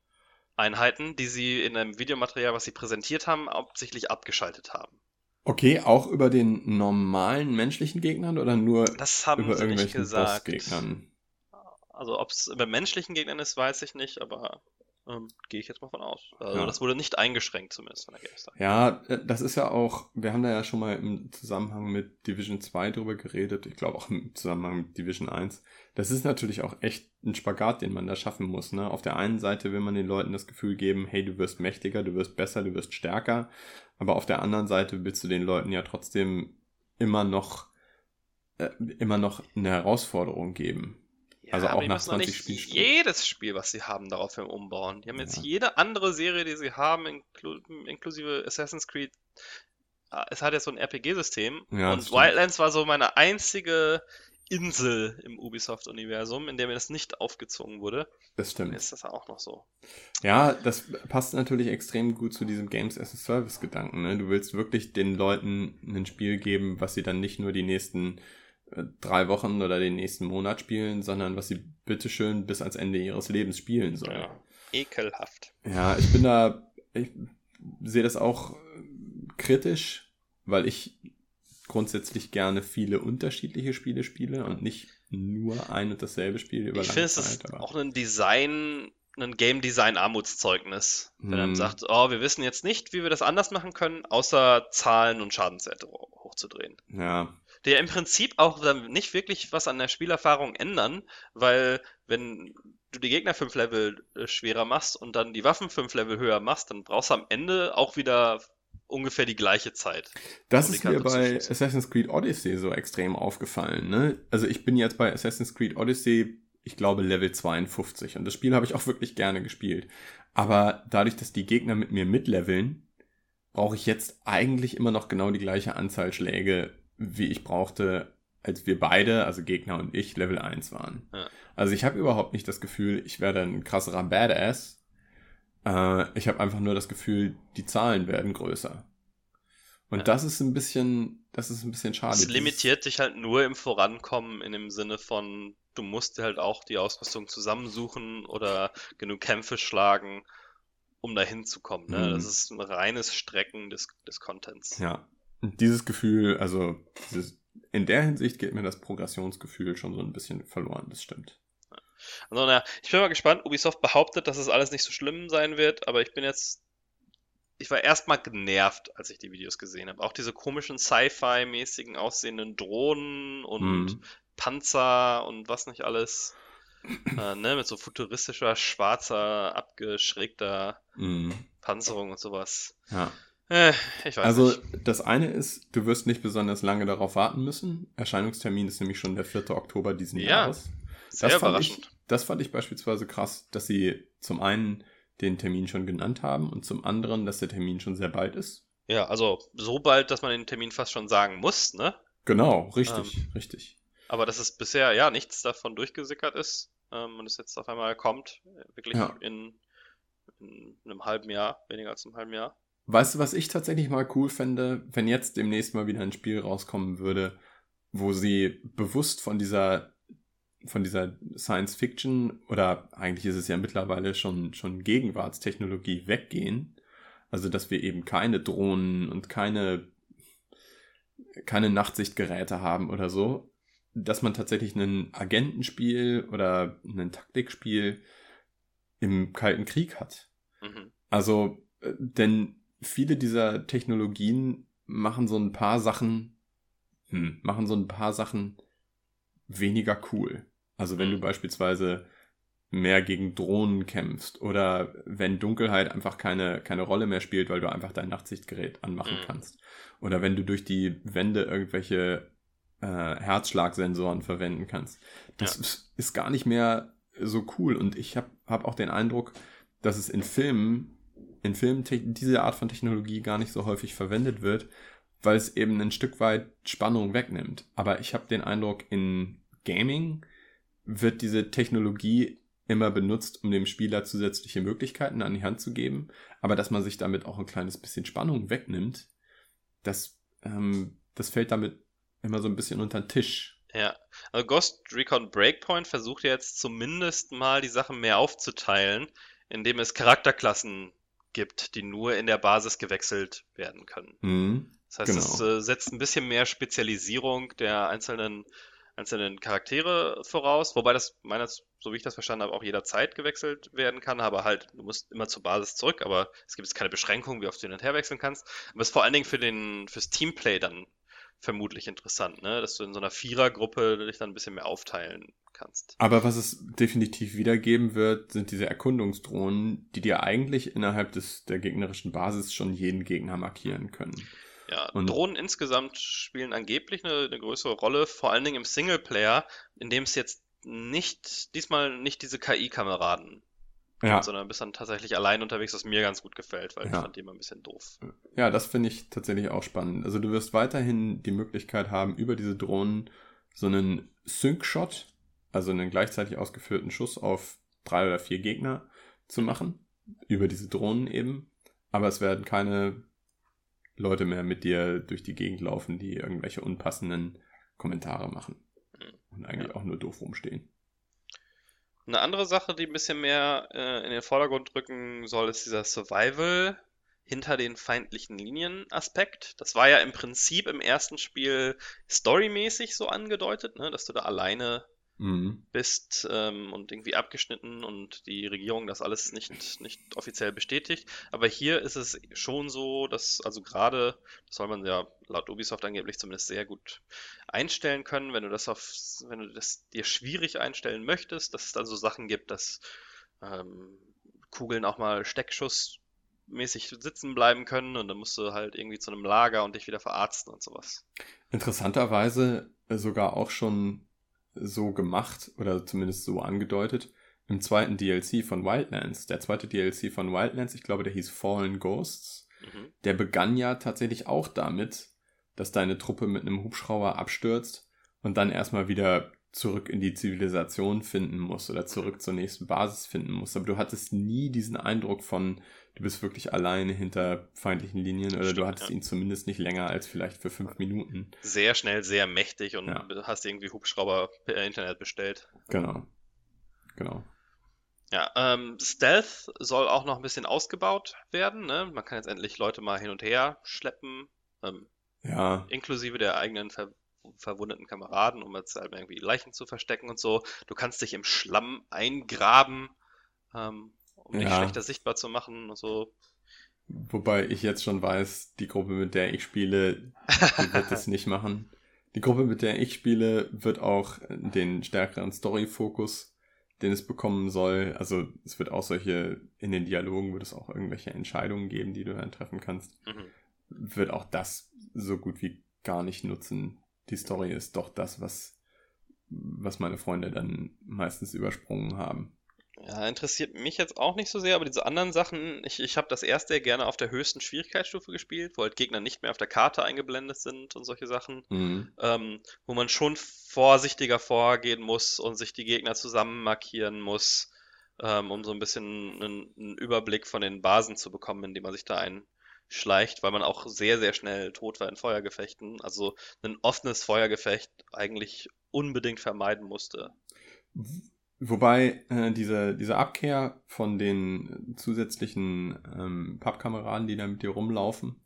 Einheiten, die sie in einem Videomaterial, was sie präsentiert haben, hauptsächlich abgeschaltet haben. Okay, auch über den normalen menschlichen Gegnern oder nur Das haben über sie nicht irgendwelchen gesagt. Bossgegnern? Also ob es bei menschlichen Gegnern ist, weiß ich nicht, aber ähm, gehe ich jetzt mal von aus. Also Ja. das wurde nicht eingeschränkt zumindest von der GameStar. Ja, äh, das ist ja auch, wir haben da ja schon mal im Zusammenhang mit Division 2 drüber geredet, ich glaube auch im Zusammenhang mit Division 1. Das ist natürlich auch echt ein Spagat, den man da schaffen muss. Ne? Auf der einen Seite will man den Leuten das Gefühl geben, hey, du wirst mächtiger, du wirst besser, du wirst stärker, aber auf der anderen Seite willst du den Leuten ja trotzdem immer noch, äh, immer noch eine Herausforderung geben. Also auch nach müssen doch 20 nicht Spielstunden. jedes Spiel, was sie haben, daraufhin umbauen. Die haben jetzt Ja. jede andere Serie, die sie haben, inklu inklusive Assassin's Creed. Ah, Es hat ja so ein RPG-System Ja, und. Wildlands war so meine einzige Insel im Ubisoft-Universum, in der mir das nicht aufgezwungen wurde. Das stimmt. ist das auch noch so. Ja, das passt natürlich extrem gut zu diesem Games as a Service Gedanken. Ne? Du willst wirklich den Leuten ein Spiel geben, was sie dann nicht nur die nächsten drei Wochen oder den nächsten Monat spielen, sondern was sie bitteschön bis ans Ende ihres Lebens spielen sollen. Ja. Ekelhaft. Ja, ich bin da, ich sehe das auch äh, kritisch, weil ich grundsätzlich gerne viele unterschiedliche Spiele spiele und nicht nur ein und dasselbe Spiel über Ich lange finde, es Zeit. ist aber- auch ein Design, ein Game Design Armutszeugnis. Wenn man Hm. sagt, oh, wir wissen jetzt nicht, wie wir das anders machen können, außer Zahlen und Schadenswerte ho- hochzudrehen. ja, Die ja im Prinzip auch dann nicht wirklich was an der Spielerfahrung ändern, weil wenn du die Gegner fünf Level äh, schwerer machst und dann die Waffen fünf Level höher machst, dann brauchst du am Ende auch wieder ungefähr die gleiche Zeit. Das um ist mir bei. Assassin's Creed Odyssey so extrem aufgefallen. Ne? Also ich bin jetzt bei Assassin's Creed Odyssey, ich glaube, Level 52 und das Spiel habe ich auch wirklich gerne gespielt. Aber dadurch, dass die Gegner mit mir mitleveln, brauche ich jetzt eigentlich immer noch genau die gleiche Anzahl Schläge, wie ich brauchte, als wir beide, also Gegner und ich, Level 1 waren. Ja. Also ich habe überhaupt nicht das Gefühl, ich werde ein krasserer Badass. Äh, ich habe einfach nur das Gefühl, die Zahlen werden größer. Und Ja. das ist ein bisschen, das ist ein bisschen schade. Es limitiert dich halt nur im Vorankommen in dem Sinne von, du musst halt auch die Ausrüstung zusammensuchen oder genug Kämpfe schlagen, um da hinzukommen. Ne? Mhm. Das ist ein reines Strecken des, des Contents. Ja. Dieses Gefühl, also dieses, in der Hinsicht geht mir das Progressionsgefühl schon so ein bisschen verloren, das stimmt. Also, naja, ich bin mal gespannt. Ubisoft behauptet, dass es alles nicht so schlimm sein wird, aber ich bin jetzt. Ich war erstmal genervt, als ich die Videos gesehen habe. Auch diese komischen Sci-Fi-mäßigen aussehenden Drohnen und Mhm. Panzer und was nicht alles. äh, ne, mit so futuristischer, schwarzer, abgeschrägter Mhm. Panzerung und sowas. Ja. Äh, ich weiß Also nicht. das eine ist, du wirst nicht besonders lange darauf warten müssen. Erscheinungstermin ist nämlich schon der 4. Oktober diesen Ja, Jahres. Sehr das fand überraschend. Ich, das fand ich beispielsweise krass, dass sie zum einen den Termin schon genannt haben und zum anderen, dass der Termin schon sehr bald ist. Ja, also so bald, dass man den Termin fast schon sagen muss, ne? Genau, richtig, richtig. Aber dass es bisher ja nichts davon durchgesickert ist ähm, und es jetzt auf einmal kommt, äh, wirklich Ja. in, in einem halben Jahr, weniger als einem halben Jahr. Weißt du, was ich tatsächlich mal cool fände, wenn jetzt demnächst mal wieder ein Spiel rauskommen würde, wo sie bewusst von dieser von dieser Science Fiction oder eigentlich ist es ja mittlerweile schon schon Gegenwartstechnologie weggehen, also dass wir eben keine Drohnen und keine keine Nachtsichtgeräte haben oder so, dass man tatsächlich ein Agentenspiel oder ein Taktikspiel im Kalten Krieg hat. Mhm. Also, äh, denn viele dieser Technologien machen so ein paar Sachen, hm, machen so ein paar Sachen weniger cool. Also wenn du Mhm. beispielsweise mehr gegen Drohnen kämpfst oder wenn Dunkelheit einfach keine, keine Rolle mehr spielt, weil du einfach dein Nachtsichtgerät anmachen Mhm. kannst. Oder wenn du durch die Wände irgendwelche äh, Herzschlagsensoren verwenden kannst. Das Ja. ist, ist gar nicht mehr so cool. Und ich habe hab auch den Eindruck, dass es in Filmen, in Filmen diese Art von Technologie gar nicht so häufig verwendet wird, weil es eben ein Stück weit Spannung wegnimmt. Aber ich habe den Eindruck, in Gaming wird diese Technologie immer benutzt, um dem Spieler zusätzliche Möglichkeiten an die Hand zu geben. Aber dass man sich damit auch ein kleines bisschen Spannung wegnimmt, das, ähm, das fällt damit immer so ein bisschen unter den Tisch. Ja, also Ghost Recon Breakpoint versucht jetzt zumindest mal die Sachen mehr aufzuteilen, indem es Charakterklassen gibt, die nur in der Basis gewechselt werden können. Mhm, Das heißt, es genau. äh, setzt ein bisschen mehr Spezialisierung der einzelnen, einzelnen Charaktere voraus, wobei das meines, so wie ich das verstanden habe, auch jederzeit gewechselt werden kann, aber halt, du musst immer zur Basis zurück, aber es gibt jetzt keine Beschränkung, wie oft du hin und her wechseln kannst. Aber es ist vor allen Dingen für den, fürs Teamplay dann vermutlich interessant, ne? Dass du in so einer Vierergruppe dich dann ein bisschen mehr aufteilen kannst. Aber was es definitiv wiedergeben wird, sind diese Erkundungsdrohnen, die dir eigentlich innerhalb des, der gegnerischen Basis schon jeden Gegner markieren können. Ja, Und- Drohnen insgesamt spielen angeblich eine, eine größere Rolle, vor allen Dingen im Singleplayer, in dem es jetzt nicht, diesmal nicht diese KI-Kameraden Ja, sondern bist dann tatsächlich allein unterwegs, was mir ganz gut gefällt, weil ich Ja. fand die immer ein bisschen doof. ja, das finde ich tatsächlich auch spannend. Also du wirst weiterhin die Möglichkeit haben, über diese Drohnen so einen Sync-Shot, also einen gleichzeitig ausgeführten Schuss auf drei oder vier Gegner zu machen. Über diese Drohnen eben. Aber es werden keine Leute mehr mit dir durch die Gegend laufen, die irgendwelche unpassenden Kommentare machen. Und eigentlich Ja. auch nur doof rumstehen. Eine andere Sache, die ein bisschen mehr äh, in den Vordergrund rücken soll, ist dieser Survival hinter den feindlichen Linien Aspekt. Das war ja im Prinzip im ersten Spiel storymäßig so angedeutet, ne, dass du da alleine Mhm. bist ähm, und irgendwie abgeschnitten und die Regierung das alles nicht, nicht offiziell bestätigt. Aber hier ist es schon so, dass, also gerade, das soll man ja laut Ubisoft angeblich zumindest sehr gut einstellen können, wenn du das auf, wenn du das dir schwierig einstellen möchtest, dass es dann so Sachen gibt, dass ähm, Kugeln auch mal steckschussmäßig sitzen bleiben können und dann musst du halt irgendwie zu einem Lager und dich wieder verarzten und sowas. Interessanterweise sogar auch schon so gemacht oder zumindest so angedeutet im zweiten DLC von Wildlands. Der zweite DLC von Wildlands, ich glaube, der hieß Fallen Ghosts. Mhm. Der begann ja tatsächlich auch damit, dass deine Truppe mit einem Hubschrauber abstürzt und dann erstmal wieder zurück in die Zivilisation finden muss oder zurück zur nächsten Basis finden muss. Aber du hattest nie diesen Eindruck von, du bist wirklich alleine hinter feindlichen Linien oder du Stimmt, hattest ja. ihn zumindest nicht länger als vielleicht für fünf Minuten. Sehr schnell, sehr mächtig und Ja. hast irgendwie Hubschrauber per Internet bestellt. Genau. Genau. Ja, ähm, Stealth soll auch noch ein bisschen ausgebaut werden. Ne? Man kann jetzt endlich Leute mal hin und her schleppen, ähm, Ja, inklusive der eigenen ver verwundeten Kameraden, um jetzt halt irgendwie Leichen zu verstecken und so. Du kannst dich im Schlamm eingraben, ähm, um dich Ja. schlechter sichtbar zu machen und so. wobei ich jetzt schon weiß, die Gruppe, mit der ich spiele, die wird das nicht machen. Die Gruppe, mit der ich spiele, wird auch den stärkeren Story-Fokus, den es bekommen soll. Also es wird auch solche, in den Dialogen wird es auch irgendwelche Entscheidungen geben, die du dann treffen kannst. Mhm. Wird auch das so gut wie gar nicht nutzen. Die Story ist doch das, was, was meine Freunde dann meistens übersprungen haben. Ja, interessiert mich jetzt auch nicht so sehr, aber diese anderen Sachen, ich, ich habe das erste ja gerne auf der höchsten Schwierigkeitsstufe gespielt, wo halt Gegner nicht mehr auf der Karte eingeblendet sind und solche Sachen. Mhm. ähm, wo man schon vorsichtiger vorgehen muss und sich die Gegner zusammen markieren muss, ähm, um so ein bisschen einen, einen Überblick von den Basen zu bekommen, indem man sich da einschleicht, weil man auch sehr, sehr schnell tot war in Feuergefechten. Also ein offenes Feuergefecht eigentlich unbedingt vermeiden musste. Wobei äh, diese, diese Abkehr von den zusätzlichen ähm, Pappkameraden, die da mit dir rumlaufen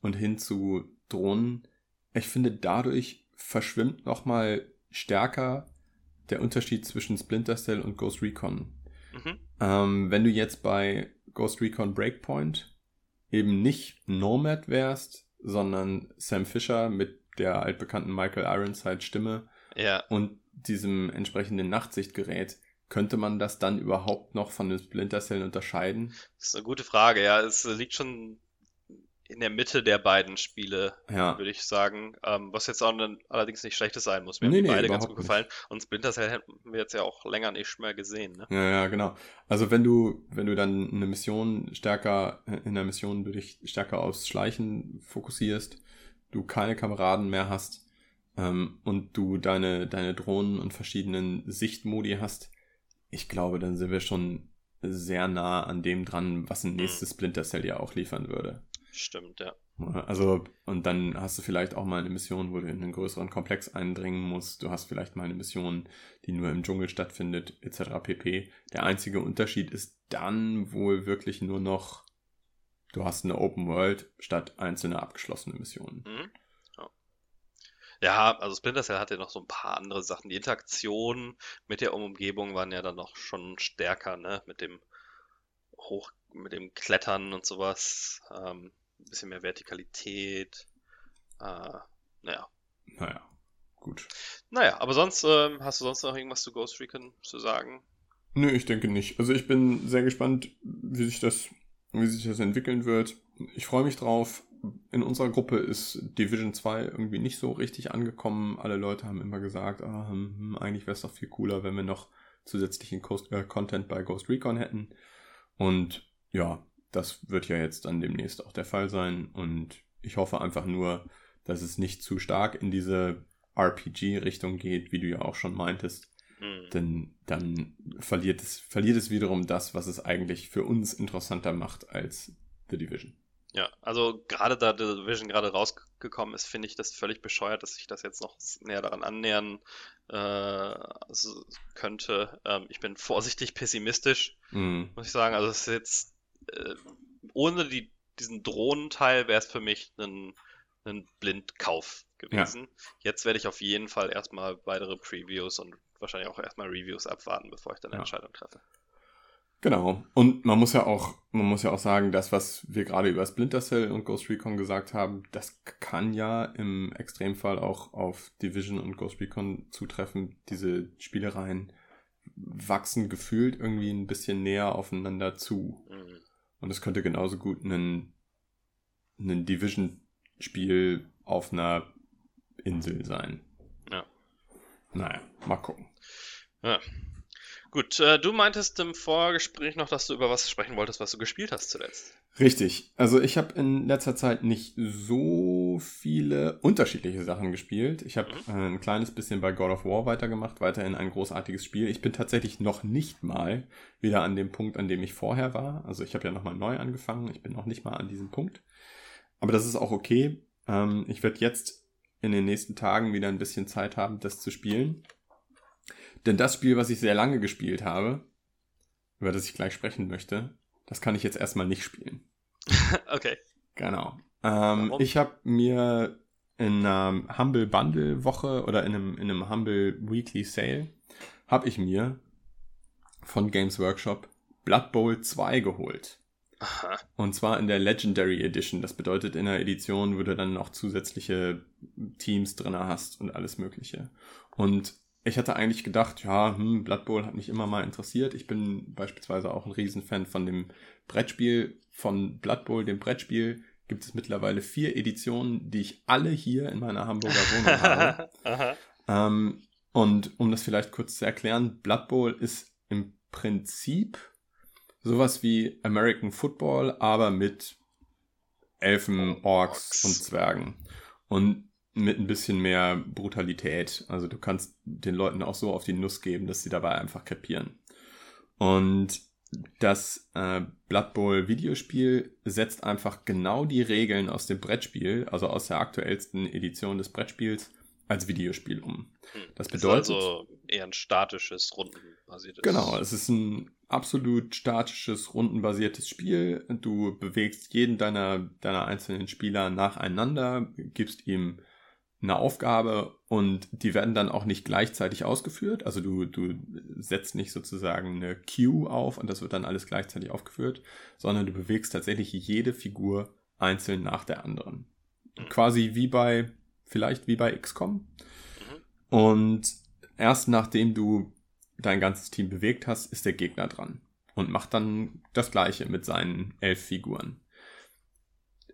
und hin zu Drohnen, ich finde dadurch verschwimmt nochmal stärker der Unterschied zwischen Splinter Cell und Ghost Recon. Mhm. Ähm, wenn du jetzt bei Ghost Recon Breakpoint eben nicht Nomad wärst, sondern Sam Fisher mit der altbekannten Michael Ironside Stimme, Ja, und diesem entsprechenden Nachtsichtgerät, könnte man das dann überhaupt noch von den Splinter Cell unterscheiden? das ist eine gute Frage. Ja, es liegt schon in der Mitte der beiden Spiele, Ja, würde ich sagen. Ähm, was jetzt auch dann allerdings nicht schlechtes sein muss. Mir haben Nee, die nee, beide ganz gut gefallen. Und Splinter Cell hätten wir jetzt ja auch länger nicht mehr gesehen, ne? ja, ja, genau. Also wenn du, wenn du dann eine Mission stärker, in der Mission du dich stärker aufs Schleichen fokussierst, du keine Kameraden mehr hast ähm, und du deine, deine Drohnen und verschiedenen Sichtmodi hast, ich glaube, dann sind wir schon sehr nah an dem dran, was ein mhm. nächstes Splinter Cell ja auch liefern würde. Stimmt, ja. Also, und dann hast du vielleicht auch mal eine Mission, wo du in einen größeren Komplex eindringen musst. Du hast vielleicht mal eine Mission, die nur im Dschungel stattfindet, etc. pp. Der einzige Unterschied ist dann wohl wirklich nur noch, du hast eine Open World statt einzelne abgeschlossene Missionen. Mhm. Ja. ja, also Splinter Cell hatte noch so ein paar andere Sachen. Die Interaktion mit der Umgebung waren ja dann noch schon stärker, ne? Mit dem Hoch, mit dem Klettern und sowas. Ähm, ein bisschen mehr Vertikalität. Äh, naja. Naja, gut. Naja, aber sonst, äh, hast du sonst noch irgendwas zu Ghost Recon zu sagen? Nö, ich denke nicht. Also ich bin sehr gespannt, wie sich das, wie sich das entwickeln wird. Ich freue mich drauf. In unserer Gruppe ist Division 2 irgendwie nicht so richtig angekommen. Alle Leute haben immer gesagt, ah, hm, hm eigentlich wäre es doch viel cooler, wenn wir noch zusätzlichen Coast, äh, Content bei Ghost Recon hätten. Und ja, das wird ja jetzt dann demnächst auch der Fall sein. Und ich hoffe einfach nur, dass es nicht zu stark in diese RPG-Richtung geht, wie du ja auch schon meintest. Mhm. Denn dann verliert es, verliert es wiederum das, was es eigentlich für uns interessanter macht als The Division. Ja, also gerade da The Division gerade rausgekommen ist, finde ich das völlig bescheuert, dass sich das jetzt noch näher daran annähern äh, könnte. Ähm, ich bin vorsichtig pessimistisch, mhm. muss ich sagen. Also es ist jetzt äh, ohne die, diesen Drohnenteil wäre es für mich ein, ein Blindkauf gewesen. Ja. Jetzt werde ich auf jeden Fall erstmal weitere Previews und wahrscheinlich auch erstmal Reviews abwarten, bevor ich dann eine ja. Entscheidung treffe. Genau. Und man muss ja auch, man muss ja auch sagen, das, was wir gerade über Splinter Cell und Ghost Recon gesagt haben, das kann ja im Extremfall auch auf Division und Ghost Recon zutreffen. Diese Spielereien wachsen gefühlt irgendwie ein bisschen näher aufeinander zu. Mhm. Und es könnte genauso gut ein, ein Division-Spiel auf einer Insel sein. Ja. Naja, mal gucken. Ja. Gut, äh, du meintest im Vorgespräch noch, dass du über was sprechen wolltest, was du gespielt hast zuletzt. Richtig. Also ich habe in letzter Zeit nicht so viele unterschiedliche Sachen gespielt. Ich habe mhm. ein kleines bisschen bei God of War weitergemacht, weiterhin ein großartiges Spiel. Ich bin tatsächlich noch nicht mal wieder an dem Punkt, an dem ich vorher war. Also ich habe ja nochmal neu angefangen. Ich bin noch nicht mal an diesem Punkt. Aber das ist auch okay. Ähm, ich werde jetzt in den nächsten Tagen wieder ein bisschen Zeit haben, das zu spielen. Denn das Spiel, was ich sehr lange gespielt habe, über das ich gleich sprechen möchte, das kann ich jetzt erstmal nicht spielen. okay. Genau. Ähm, ich habe mir in einer Humble Bundle Woche oder in einem, in einem Humble Weekly Sale habe ich mir von Games Workshop Blood Bowl 2 geholt. Aha. Und zwar in der Legendary Edition. Das bedeutet, in der Edition, wo du dann noch zusätzliche Teams drin hast und alles Mögliche. Und ich hatte eigentlich gedacht, ja, hm, Blood Bowl hat mich immer mal interessiert. Ich bin beispielsweise auch ein Riesenfan von dem Brettspiel, von Blood Bowl, dem Brettspiel. Gibt es mittlerweile vier Editionen, die ich alle hier in meiner Hamburger Wohnung habe. ähm, und um das vielleicht kurz zu erklären, Blood Bowl ist im Prinzip sowas wie American Football, aber mit Elfen, Orks, Orks. und Zwergen. Und mit ein bisschen mehr Brutalität. Also du kannst den Leuten auch so auf die Nuss geben, dass sie dabei einfach kapieren. Und das äh, Blood Bowl Videospiel setzt einfach genau die Regeln aus dem Brettspiel, also aus der aktuellsten Edition des Brettspiels, als Videospiel um. Hm. Das bedeutet. Ist also eher ein statisches, rundenbasiertes. Genau, es ist ein absolut statisches, rundenbasiertes Spiel. Du bewegst jeden deiner, deiner einzelnen Spieler nacheinander, gibst ihm eine Aufgabe und die werden dann auch nicht gleichzeitig ausgeführt. Also du, du setzt nicht sozusagen eine Queue auf und das wird dann alles gleichzeitig aufgeführt, sondern du bewegst tatsächlich jede Figur einzeln nach der anderen. Quasi wie bei, vielleicht wie bei XCOM. Mhm. Und erst nachdem du dein ganzes Team bewegt hast, ist der Gegner dran und macht dann das gleiche mit seinen elf Figuren.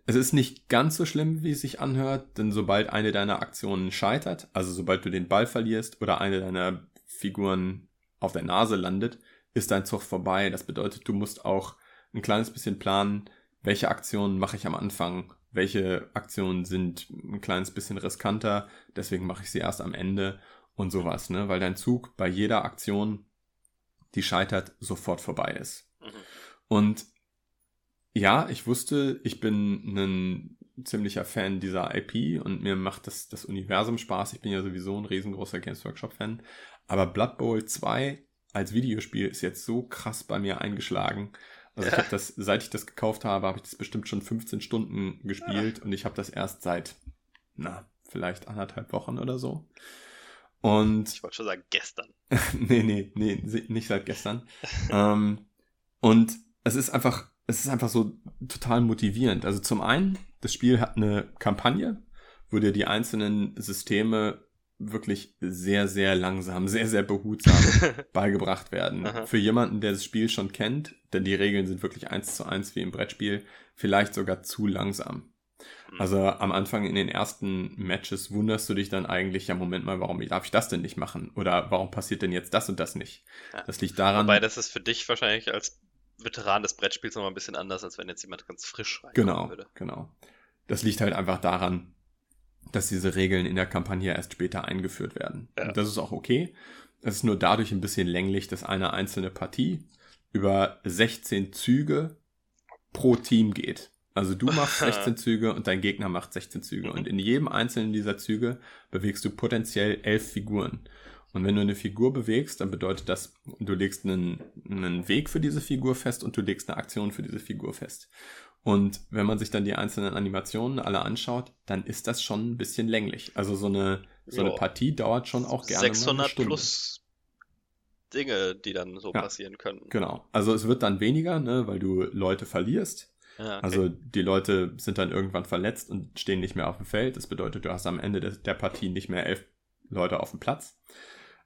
Es ist nicht ganz so schlimm, wie es sich anhört, denn sobald eine deiner Aktionen scheitert, also sobald du den Ball verlierst oder eine deiner Figuren auf der Nase landet, ist dein Zug vorbei. Das bedeutet, du musst auch ein kleines bisschen planen, welche Aktionen mache ich am Anfang, welche Aktionen sind ein kleines bisschen riskanter, deswegen mache ich sie erst am Ende und sowas, ne? Weil dein Zug bei jeder Aktion, die scheitert, sofort vorbei ist. Mhm. Und ja, ich wusste, ich bin ein ziemlicher Fan dieser IP und mir macht das, das Universum Spaß. Ich bin ja sowieso ein riesengroßer Games Workshop-Fan. Aber Blood Bowl 2 als Videospiel ist jetzt so krass bei mir eingeschlagen. Also ich habe das, seit ich das gekauft habe, habe ich das bestimmt schon 15 Stunden gespielt und ich habe das erst seit, na, vielleicht anderthalb Wochen oder so. Und. Ich wollte schon sagen, gestern. nee, nee, nee, nicht seit gestern. ähm, und es ist einfach es ist einfach so total motivierend. Also zum einen, das Spiel hat eine Kampagne, wo dir die einzelnen Systeme wirklich sehr, sehr langsam, sehr, sehr behutsam beigebracht werden. Aha. Für jemanden, der das Spiel schon kennt, denn die Regeln sind wirklich eins zu eins wie im Brettspiel, vielleicht sogar zu langsam. Hm. Also am Anfang in den ersten Matches wunderst du dich dann eigentlich, ja Moment mal, warum darf ich das denn nicht machen? Oder warum passiert denn jetzt das und das nicht? Ja. Das liegt daran. Wobei das ist für dich wahrscheinlich als Veteran des Brettspiels nochmal ein bisschen anders, als wenn jetzt jemand ganz frisch reinkommen genau, würde. Genau, Das liegt halt einfach daran, dass diese Regeln in der Kampagne erst später eingeführt werden. Ja. Das ist auch okay. Es ist nur dadurch ein bisschen länglich, dass eine einzelne Partie über 16 Züge pro Team geht. Also du machst 16 Züge und dein Gegner macht 16 Züge. Und in jedem einzelnen dieser Züge bewegst du potenziell elf Figuren. Und wenn du eine Figur bewegst, dann bedeutet das, du legst einen, einen Weg für diese Figur fest und du legst eine Aktion für diese Figur fest. Und wenn man sich dann die einzelnen Animationen alle anschaut, dann ist das schon ein bisschen länglich. Also so eine, so eine Partie dauert schon auch gerne 600 mal eine Stunde. plus Dinge, die dann so ja, passieren können. Genau. Also es wird dann weniger, ne, weil du Leute verlierst. Ja, okay. Also die Leute sind dann irgendwann verletzt und stehen nicht mehr auf dem Feld. Das bedeutet, du hast am Ende der Partie nicht mehr elf Leute auf dem Platz.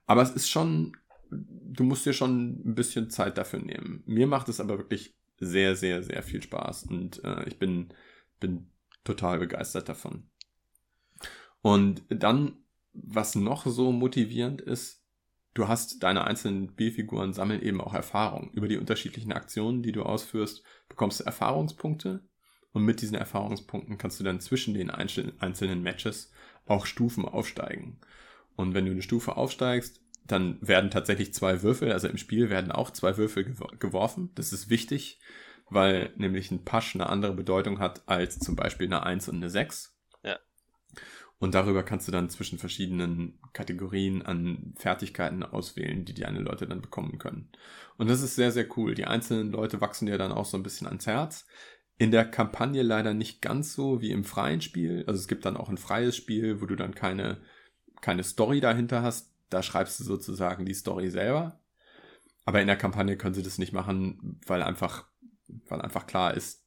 Aber es ist schon, du musst dir schon ein bisschen Zeit dafür nehmen. Mir macht es aber wirklich sehr, sehr, sehr viel Spaß und äh, ich bin, bin total begeistert davon. Und dann, was noch so motivierend ist, du hast deine einzelnen Spielfiguren sammeln eben auch Erfahrung. Über die unterschiedlichen Aktionen, die du ausführst, bekommst du Erfahrungspunkte und mit diesen Erfahrungspunkten kannst du dann zwischen den einzelnen Matches auch Stufen aufsteigen. Und wenn du eine Stufe aufsteigst, dann werden tatsächlich zwei Würfel, also im Spiel werden auch zwei Würfel geworfen. Das ist wichtig, weil nämlich ein Pasch eine andere Bedeutung hat als zum Beispiel eine 1 und eine 6. Ja. Und darüber kannst du dann zwischen verschiedenen Kategorien an Fertigkeiten auswählen, die die einen Leute dann bekommen können. Und das ist sehr, sehr cool. Die einzelnen Leute wachsen dir dann auch so ein bisschen ans Herz. In der Kampagne leider nicht ganz so wie im freien Spiel. Also es gibt dann auch ein freies Spiel, wo du dann keine keine Story dahinter hast, da schreibst du sozusagen die Story selber. Aber in der Kampagne können sie das nicht machen, weil einfach, weil einfach klar ist,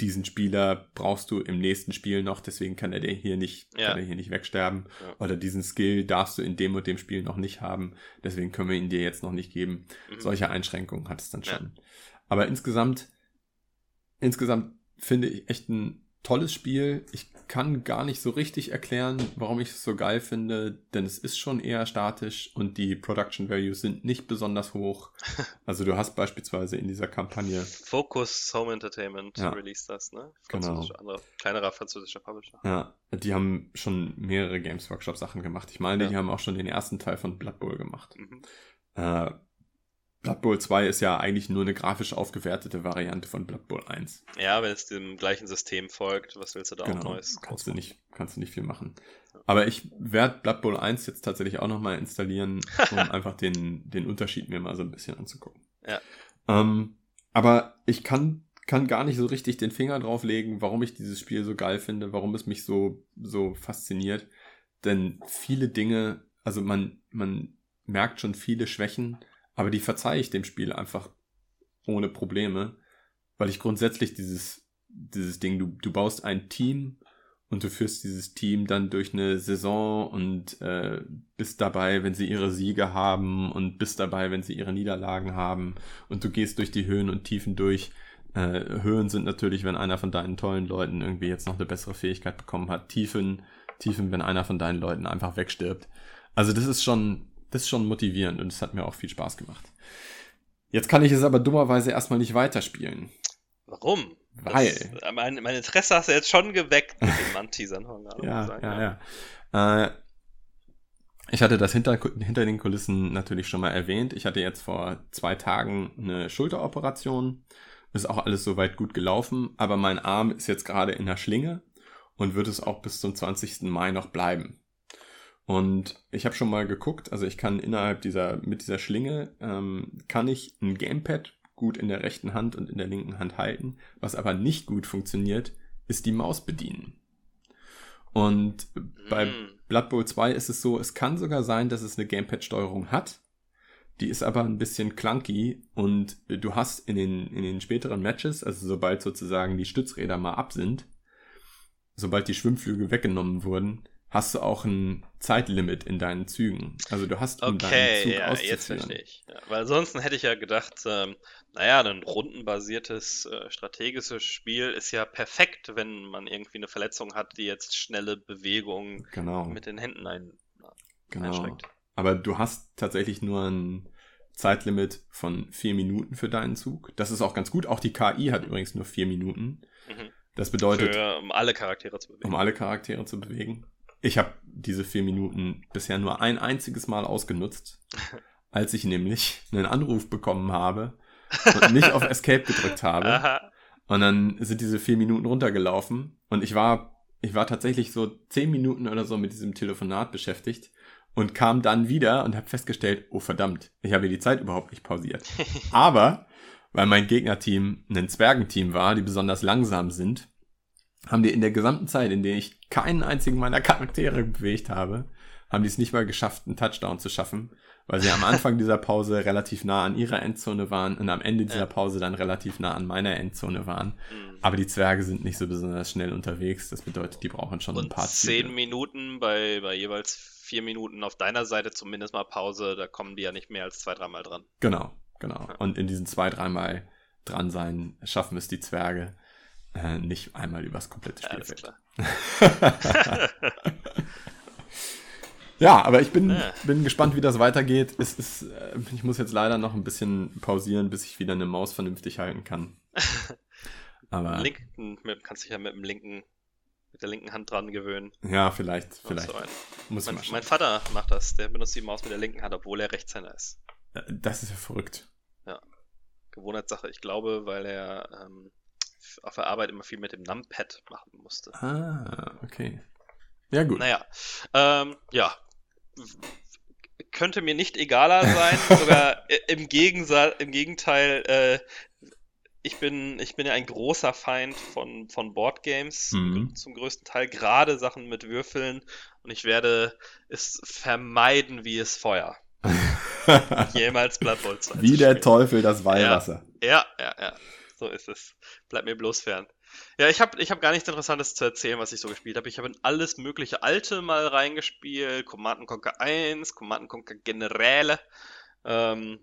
diesen Spieler brauchst du im nächsten Spiel noch, deswegen kann er dir hier nicht, ja. kann er hier nicht wegsterben. Ja. Oder diesen Skill darfst du in dem und dem Spiel noch nicht haben, deswegen können wir ihn dir jetzt noch nicht geben. Mhm. Solche Einschränkungen hat es dann schon. Ja. Aber insgesamt, insgesamt finde ich echt ein tolles Spiel. Ich kann gar nicht so richtig erklären, warum ich es so geil finde, denn es ist schon eher statisch und die Production Values sind nicht besonders hoch. Also du hast beispielsweise in dieser Kampagne Focus Home Entertainment ja. released das, ne? Genau. Andere, kleinerer französischer Publisher. Ja, die haben schon mehrere Games Workshop Sachen gemacht. Ich meine, ja. die haben auch schon den ersten Teil von Blood Bowl gemacht. Mhm. Äh, Blood Bowl 2 ist ja eigentlich nur eine grafisch aufgewertete Variante von Blood Bowl 1. Ja, wenn es dem gleichen System folgt, was willst du da genau, auch Neues? Kannst du, nicht, kannst du nicht viel machen. Aber ich werde Blood Bowl 1 jetzt tatsächlich auch nochmal installieren, um einfach den, den Unterschied mir mal so ein bisschen anzugucken. Ja. Ähm, aber ich kann, kann gar nicht so richtig den Finger drauflegen, warum ich dieses Spiel so geil finde, warum es mich so, so fasziniert. Denn viele Dinge, also man, man merkt schon viele Schwächen, aber die verzeihe ich dem Spiel einfach ohne Probleme, weil ich grundsätzlich dieses, dieses Ding, du, du baust ein Team und du führst dieses Team dann durch eine Saison und äh, bist dabei, wenn sie ihre Siege haben und bist dabei, wenn sie ihre Niederlagen haben und du gehst durch die Höhen und Tiefen durch. Äh, Höhen sind natürlich, wenn einer von deinen tollen Leuten irgendwie jetzt noch eine bessere Fähigkeit bekommen hat. Tiefen, Tiefen, wenn einer von deinen Leuten einfach wegstirbt. Also das ist schon, das ist schon motivierend und es hat mir auch viel Spaß gemacht. Jetzt kann ich es aber dummerweise erstmal nicht weiterspielen. Warum? Weil. Das, mein, mein, Interesse hast du jetzt schon geweckt mit den Mann-Teasern. ja, sagen, ja, ja, ja. Äh, ich hatte das hinter, hinter den Kulissen natürlich schon mal erwähnt. Ich hatte jetzt vor zwei Tagen eine Schulteroperation. Ist auch alles soweit gut gelaufen, aber mein Arm ist jetzt gerade in der Schlinge und wird es auch bis zum 20. Mai noch bleiben. Und ich habe schon mal geguckt, also ich kann innerhalb dieser, mit dieser Schlinge, ähm, kann ich ein Gamepad gut in der rechten Hand und in der linken Hand halten. Was aber nicht gut funktioniert, ist die Maus bedienen. Und bei mm. Blood Bowl 2 ist es so, es kann sogar sein, dass es eine Gamepad-Steuerung hat. Die ist aber ein bisschen clunky und du hast in den, in den späteren Matches, also sobald sozusagen die Stützräder mal ab sind, sobald die Schwimmflügel weggenommen wurden, hast du auch ein Zeitlimit in deinen Zügen. Also du hast um okay, deinen Zug ja, jetzt verstehe ich. Ja, weil ansonsten hätte ich ja gedacht, ähm, naja, ein rundenbasiertes äh, strategisches Spiel ist ja perfekt, wenn man irgendwie eine Verletzung hat, die jetzt schnelle Bewegungen genau. mit den Händen ein, genau. einschränkt. Aber du hast tatsächlich nur ein Zeitlimit von vier Minuten für deinen Zug. Das ist auch ganz gut. Auch die KI hat übrigens nur vier Minuten. Mhm. Das bedeutet. Für, um alle Charaktere zu bewegen. Um alle Charaktere zu bewegen. Ich habe diese vier Minuten bisher nur ein einziges Mal ausgenutzt, als ich nämlich einen Anruf bekommen habe und nicht auf Escape gedrückt habe. Aha. Und dann sind diese vier Minuten runtergelaufen und ich war, ich war tatsächlich so zehn Minuten oder so mit diesem Telefonat beschäftigt und kam dann wieder und habe festgestellt, oh verdammt, ich habe die Zeit überhaupt nicht pausiert. Aber weil mein Gegnerteam ein Zwergenteam war, die besonders langsam sind, haben die in der gesamten Zeit, in der ich keinen einzigen meiner Charaktere bewegt habe, haben die es nicht mal geschafft, einen Touchdown zu schaffen weil sie am Anfang dieser Pause relativ nah an ihrer Endzone waren und am Ende dieser Pause dann relativ nah an meiner Endzone waren. Mhm. Aber die Zwerge sind nicht so besonders schnell unterwegs. Das bedeutet, die brauchen schon und ein paar Zehn Züge. Minuten bei, bei jeweils vier Minuten auf deiner Seite zumindest mal Pause, da kommen die ja nicht mehr als zwei, dreimal dran. Genau, genau. Und in diesen zwei, dreimal dran sein, schaffen es die Zwerge äh, nicht einmal übers komplette Spielfeld. Ja, Ja, aber ich bin, ja. bin gespannt, wie das weitergeht. Es ist, äh, ich muss jetzt leider noch ein bisschen pausieren, bis ich wieder eine Maus vernünftig halten kann. Aber linken, kannst dich ja mit dem linken, mit der linken Hand dran gewöhnen. Ja, vielleicht, vielleicht. So muss mein, mein Vater macht das. Der benutzt die Maus mit der linken Hand, obwohl er Rechtshänder ist. Äh, das ist ja verrückt. Ja. Gewohnheitssache. Ich glaube, weil er ähm, auf der Arbeit immer viel mit dem Numpad machen musste. Ah, okay. Ja, gut. Naja, ähm, ja, könnte mir nicht egaler sein, sogar im, Gegensatz, im Gegenteil, äh, ich bin, ich bin ja ein großer Feind von, von Boardgames, mhm. zum größten Teil, gerade Sachen mit Würfeln und ich werde es vermeiden wie es Feuer. Jemals Blood Bowl 2. Wie der Teufel das Weihwasser. Ja, ja, ja, ja, so ist es. Bleib mir bloß fern. Ja, ich habe ich hab gar nichts Interessantes zu erzählen, was ich so gespielt habe. Ich habe in alles mögliche Alte mal reingespielt. Command Conquer 1, Command Conquer Generäle. Ähm,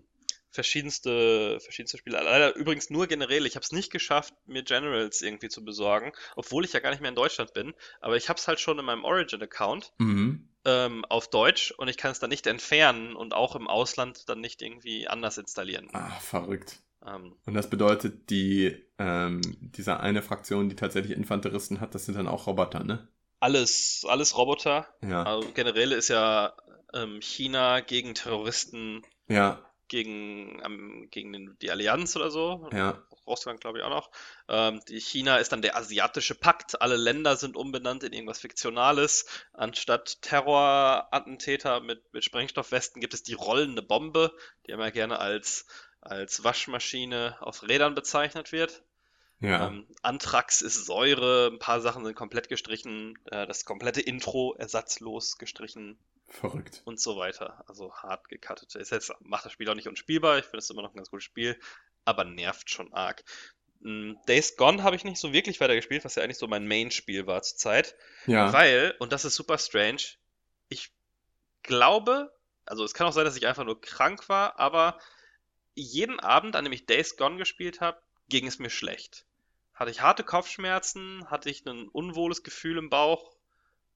verschiedenste, verschiedenste Spiele. Leider übrigens nur Generäle. Ich habe es nicht geschafft, mir Generals irgendwie zu besorgen, obwohl ich ja gar nicht mehr in Deutschland bin. Aber ich habe es halt schon in meinem Origin-Account mhm. ähm, auf Deutsch und ich kann es dann nicht entfernen und auch im Ausland dann nicht irgendwie anders installieren. Ah, verrückt. Ähm, und das bedeutet, die, ähm, diese eine Fraktion, die tatsächlich Infanteristen hat, das sind dann auch Roboter, ne? Alles, alles Roboter. Ja. Also generell ist ja ähm, China gegen Terroristen. Ja. Gegen, ähm, gegen den, die Allianz oder so. Ja. Russland, glaube ich, auch noch. Ähm, die China ist dann der asiatische Pakt. Alle Länder sind umbenannt in irgendwas Fiktionales. Anstatt Terrorattentäter mit, mit Sprengstoffwesten gibt es die rollende Bombe, die immer gerne als als Waschmaschine auf Rädern bezeichnet wird. Ja. Ähm, Anthrax ist Säure, ein paar Sachen sind komplett gestrichen, äh, das komplette Intro ersatzlos gestrichen. Verrückt. Und so weiter. Also hart gecuttet. Ist jetzt, macht das Spiel auch nicht unspielbar, ich finde es immer noch ein ganz gutes Spiel, aber nervt schon arg. Hm, Days Gone habe ich nicht so wirklich weitergespielt, was ja eigentlich so mein Main-Spiel war zur Zeit. Ja. Weil, und das ist super strange, ich glaube, also es kann auch sein, dass ich einfach nur krank war, aber jeden Abend, an dem ich Days Gone gespielt habe, ging es mir schlecht. Hatte ich harte Kopfschmerzen, hatte ich ein unwohles Gefühl im Bauch,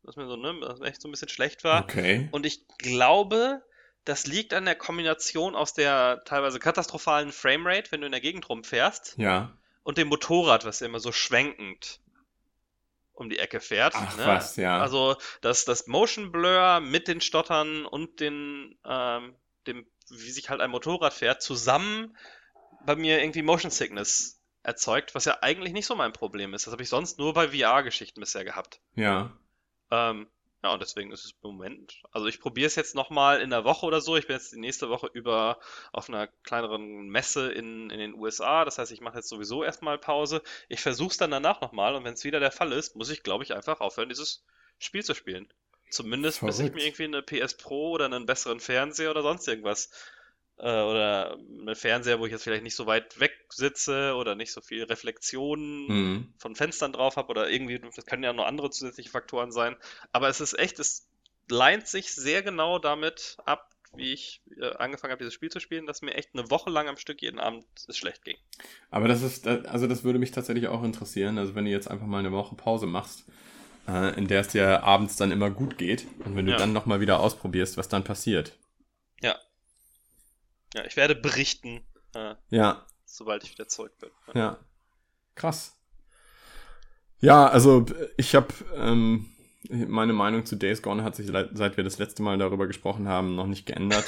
dass mir so, ne, dass mir echt so ein bisschen schlecht war. Okay. Und ich glaube, das liegt an der Kombination aus der teilweise katastrophalen Framerate, wenn du in der Gegend rumfährst. Ja. und dem Motorrad, was immer so schwenkend um die Ecke fährt. Ach ne? was, ja. Also das, das Motion Blur mit den Stottern und den, ähm, dem, wie sich halt ein Motorrad fährt, zusammen bei mir irgendwie Motion Sickness erzeugt, was ja eigentlich nicht so mein Problem ist. Das habe ich sonst nur bei VR-Geschichten bisher gehabt. ja. Ähm, ja, und deswegen ist es im Moment. Also ich probiere es jetzt nochmal in der Woche oder so. Ich bin jetzt die nächste Woche über auf einer kleineren Messe in, in den USA. Das heißt, ich mache jetzt sowieso erstmal Pause. Ich versuche es dann danach nochmal und wenn es wieder der Fall ist, muss ich, glaube ich, einfach aufhören, dieses Spiel zu spielen. Zumindest bis ich Verrückt. mir irgendwie eine PS Pro oder einen besseren Fernseher oder sonst irgendwas äh, oder einen Fernseher, wo ich jetzt vielleicht nicht so weit weg sitze oder nicht so viel Reflexionen Mhm. von Fenstern drauf habe oder irgendwie, das können ja noch andere zusätzliche Faktoren sein. Aber es ist echt, es leint sich sehr genau damit ab, wie ich äh, angefangen habe, dieses Spiel zu spielen, dass mir echt eine Woche lang am Stück jeden Abend es schlecht ging. Aber das ist, also das würde mich tatsächlich auch interessieren. Also wenn du jetzt einfach mal eine Woche Pause machst, äh, in der es dir abends dann immer gut geht und wenn du Ja. dann nochmal wieder ausprobierst, was dann passiert. Ja, ich werde berichten, äh, Ja, sobald ich wieder zurück bin. ja. Krass. Ja, also ich habe ähm, meine Meinung zu Days Gone hat sich seit wir das letzte Mal darüber gesprochen haben noch nicht geändert.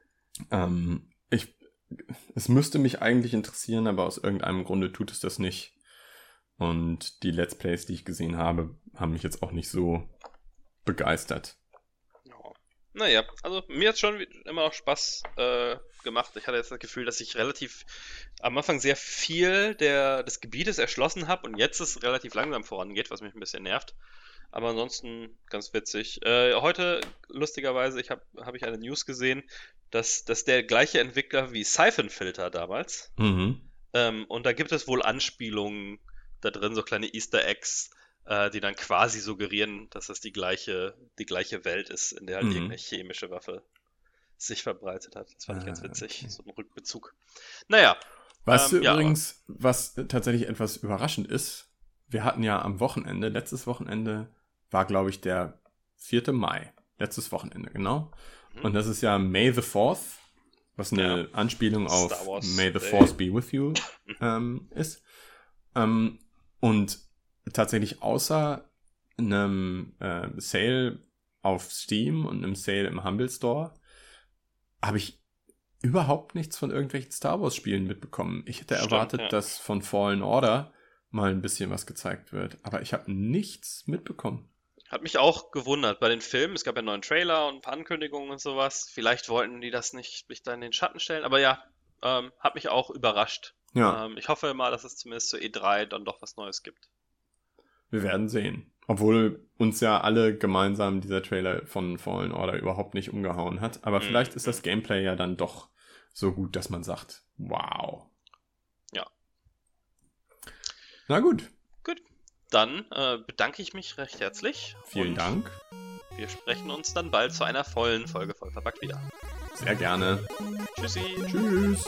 ähm, ich, es müsste mich eigentlich interessieren, aber aus irgendeinem Grunde tut es das nicht. Und die Let's Plays, die ich gesehen habe, haben mich jetzt auch nicht so begeistert. Ja. Naja, also mir hat schon immer noch Spaß äh, gemacht. Ich hatte jetzt das Gefühl, dass ich relativ am Anfang sehr viel der, des Gebietes erschlossen habe und jetzt es relativ langsam vorangeht, was mich ein bisschen nervt. Aber ansonsten ganz witzig. Äh, heute, lustigerweise, ich habe hab ich eine News gesehen, dass, dass der gleiche Entwickler wie Siphon Filter damals. Mhm. Ähm, und da gibt es wohl Anspielungen da drin, so kleine Easter Eggs, äh, die dann quasi suggerieren, dass das die gleiche, die gleiche Welt ist, in der halt Mhm. irgendeine chemische Waffe sich verbreitet hat. Das fand ich ganz Ah, witzig, okay. so ein Rückbezug. Naja, Weißt Ähm, du ja, übrigens, was tatsächlich etwas überraschend ist? Wir hatten ja am Wochenende, letztes Wochenende war, glaube ich, der 4. Mai. Letztes Wochenende, genau. Mhm. Und das ist ja May the 4th, was eine Anspielung auf May the Day. Force be with you ähm, ist. Ähm, und tatsächlich außer einem äh, Sale auf Steam und einem Sale im Humble Store habe ich überhaupt nichts von irgendwelchen Star Wars Spielen mitbekommen. Ich hätte Stimmt, erwartet, ja. dass von Fallen Order mal ein bisschen was gezeigt wird, aber ich habe nichts mitbekommen. hat mich auch gewundert bei den Filmen. Es gab ja einen neuen Trailer und ein paar Ankündigungen und sowas. Vielleicht wollten die das nicht mich da in den Schatten stellen, aber ja, ähm, hat mich auch überrascht. Ja, Ähm, ich hoffe mal, dass es zumindest zur E3 dann doch was Neues gibt. wir werden sehen. Obwohl uns ja alle gemeinsam dieser Trailer von Fallen Order überhaupt nicht umgehauen hat. Aber Mhm. vielleicht ist das Gameplay ja dann doch so gut, dass man sagt, wow. Ja. Na gut, Dann äh, bedanke ich mich recht herzlich. vielen Dank. Wir sprechen uns dann bald zu einer vollen Folge voll verpackt wieder. Sehr gerne. Tschüssi. Tschüss.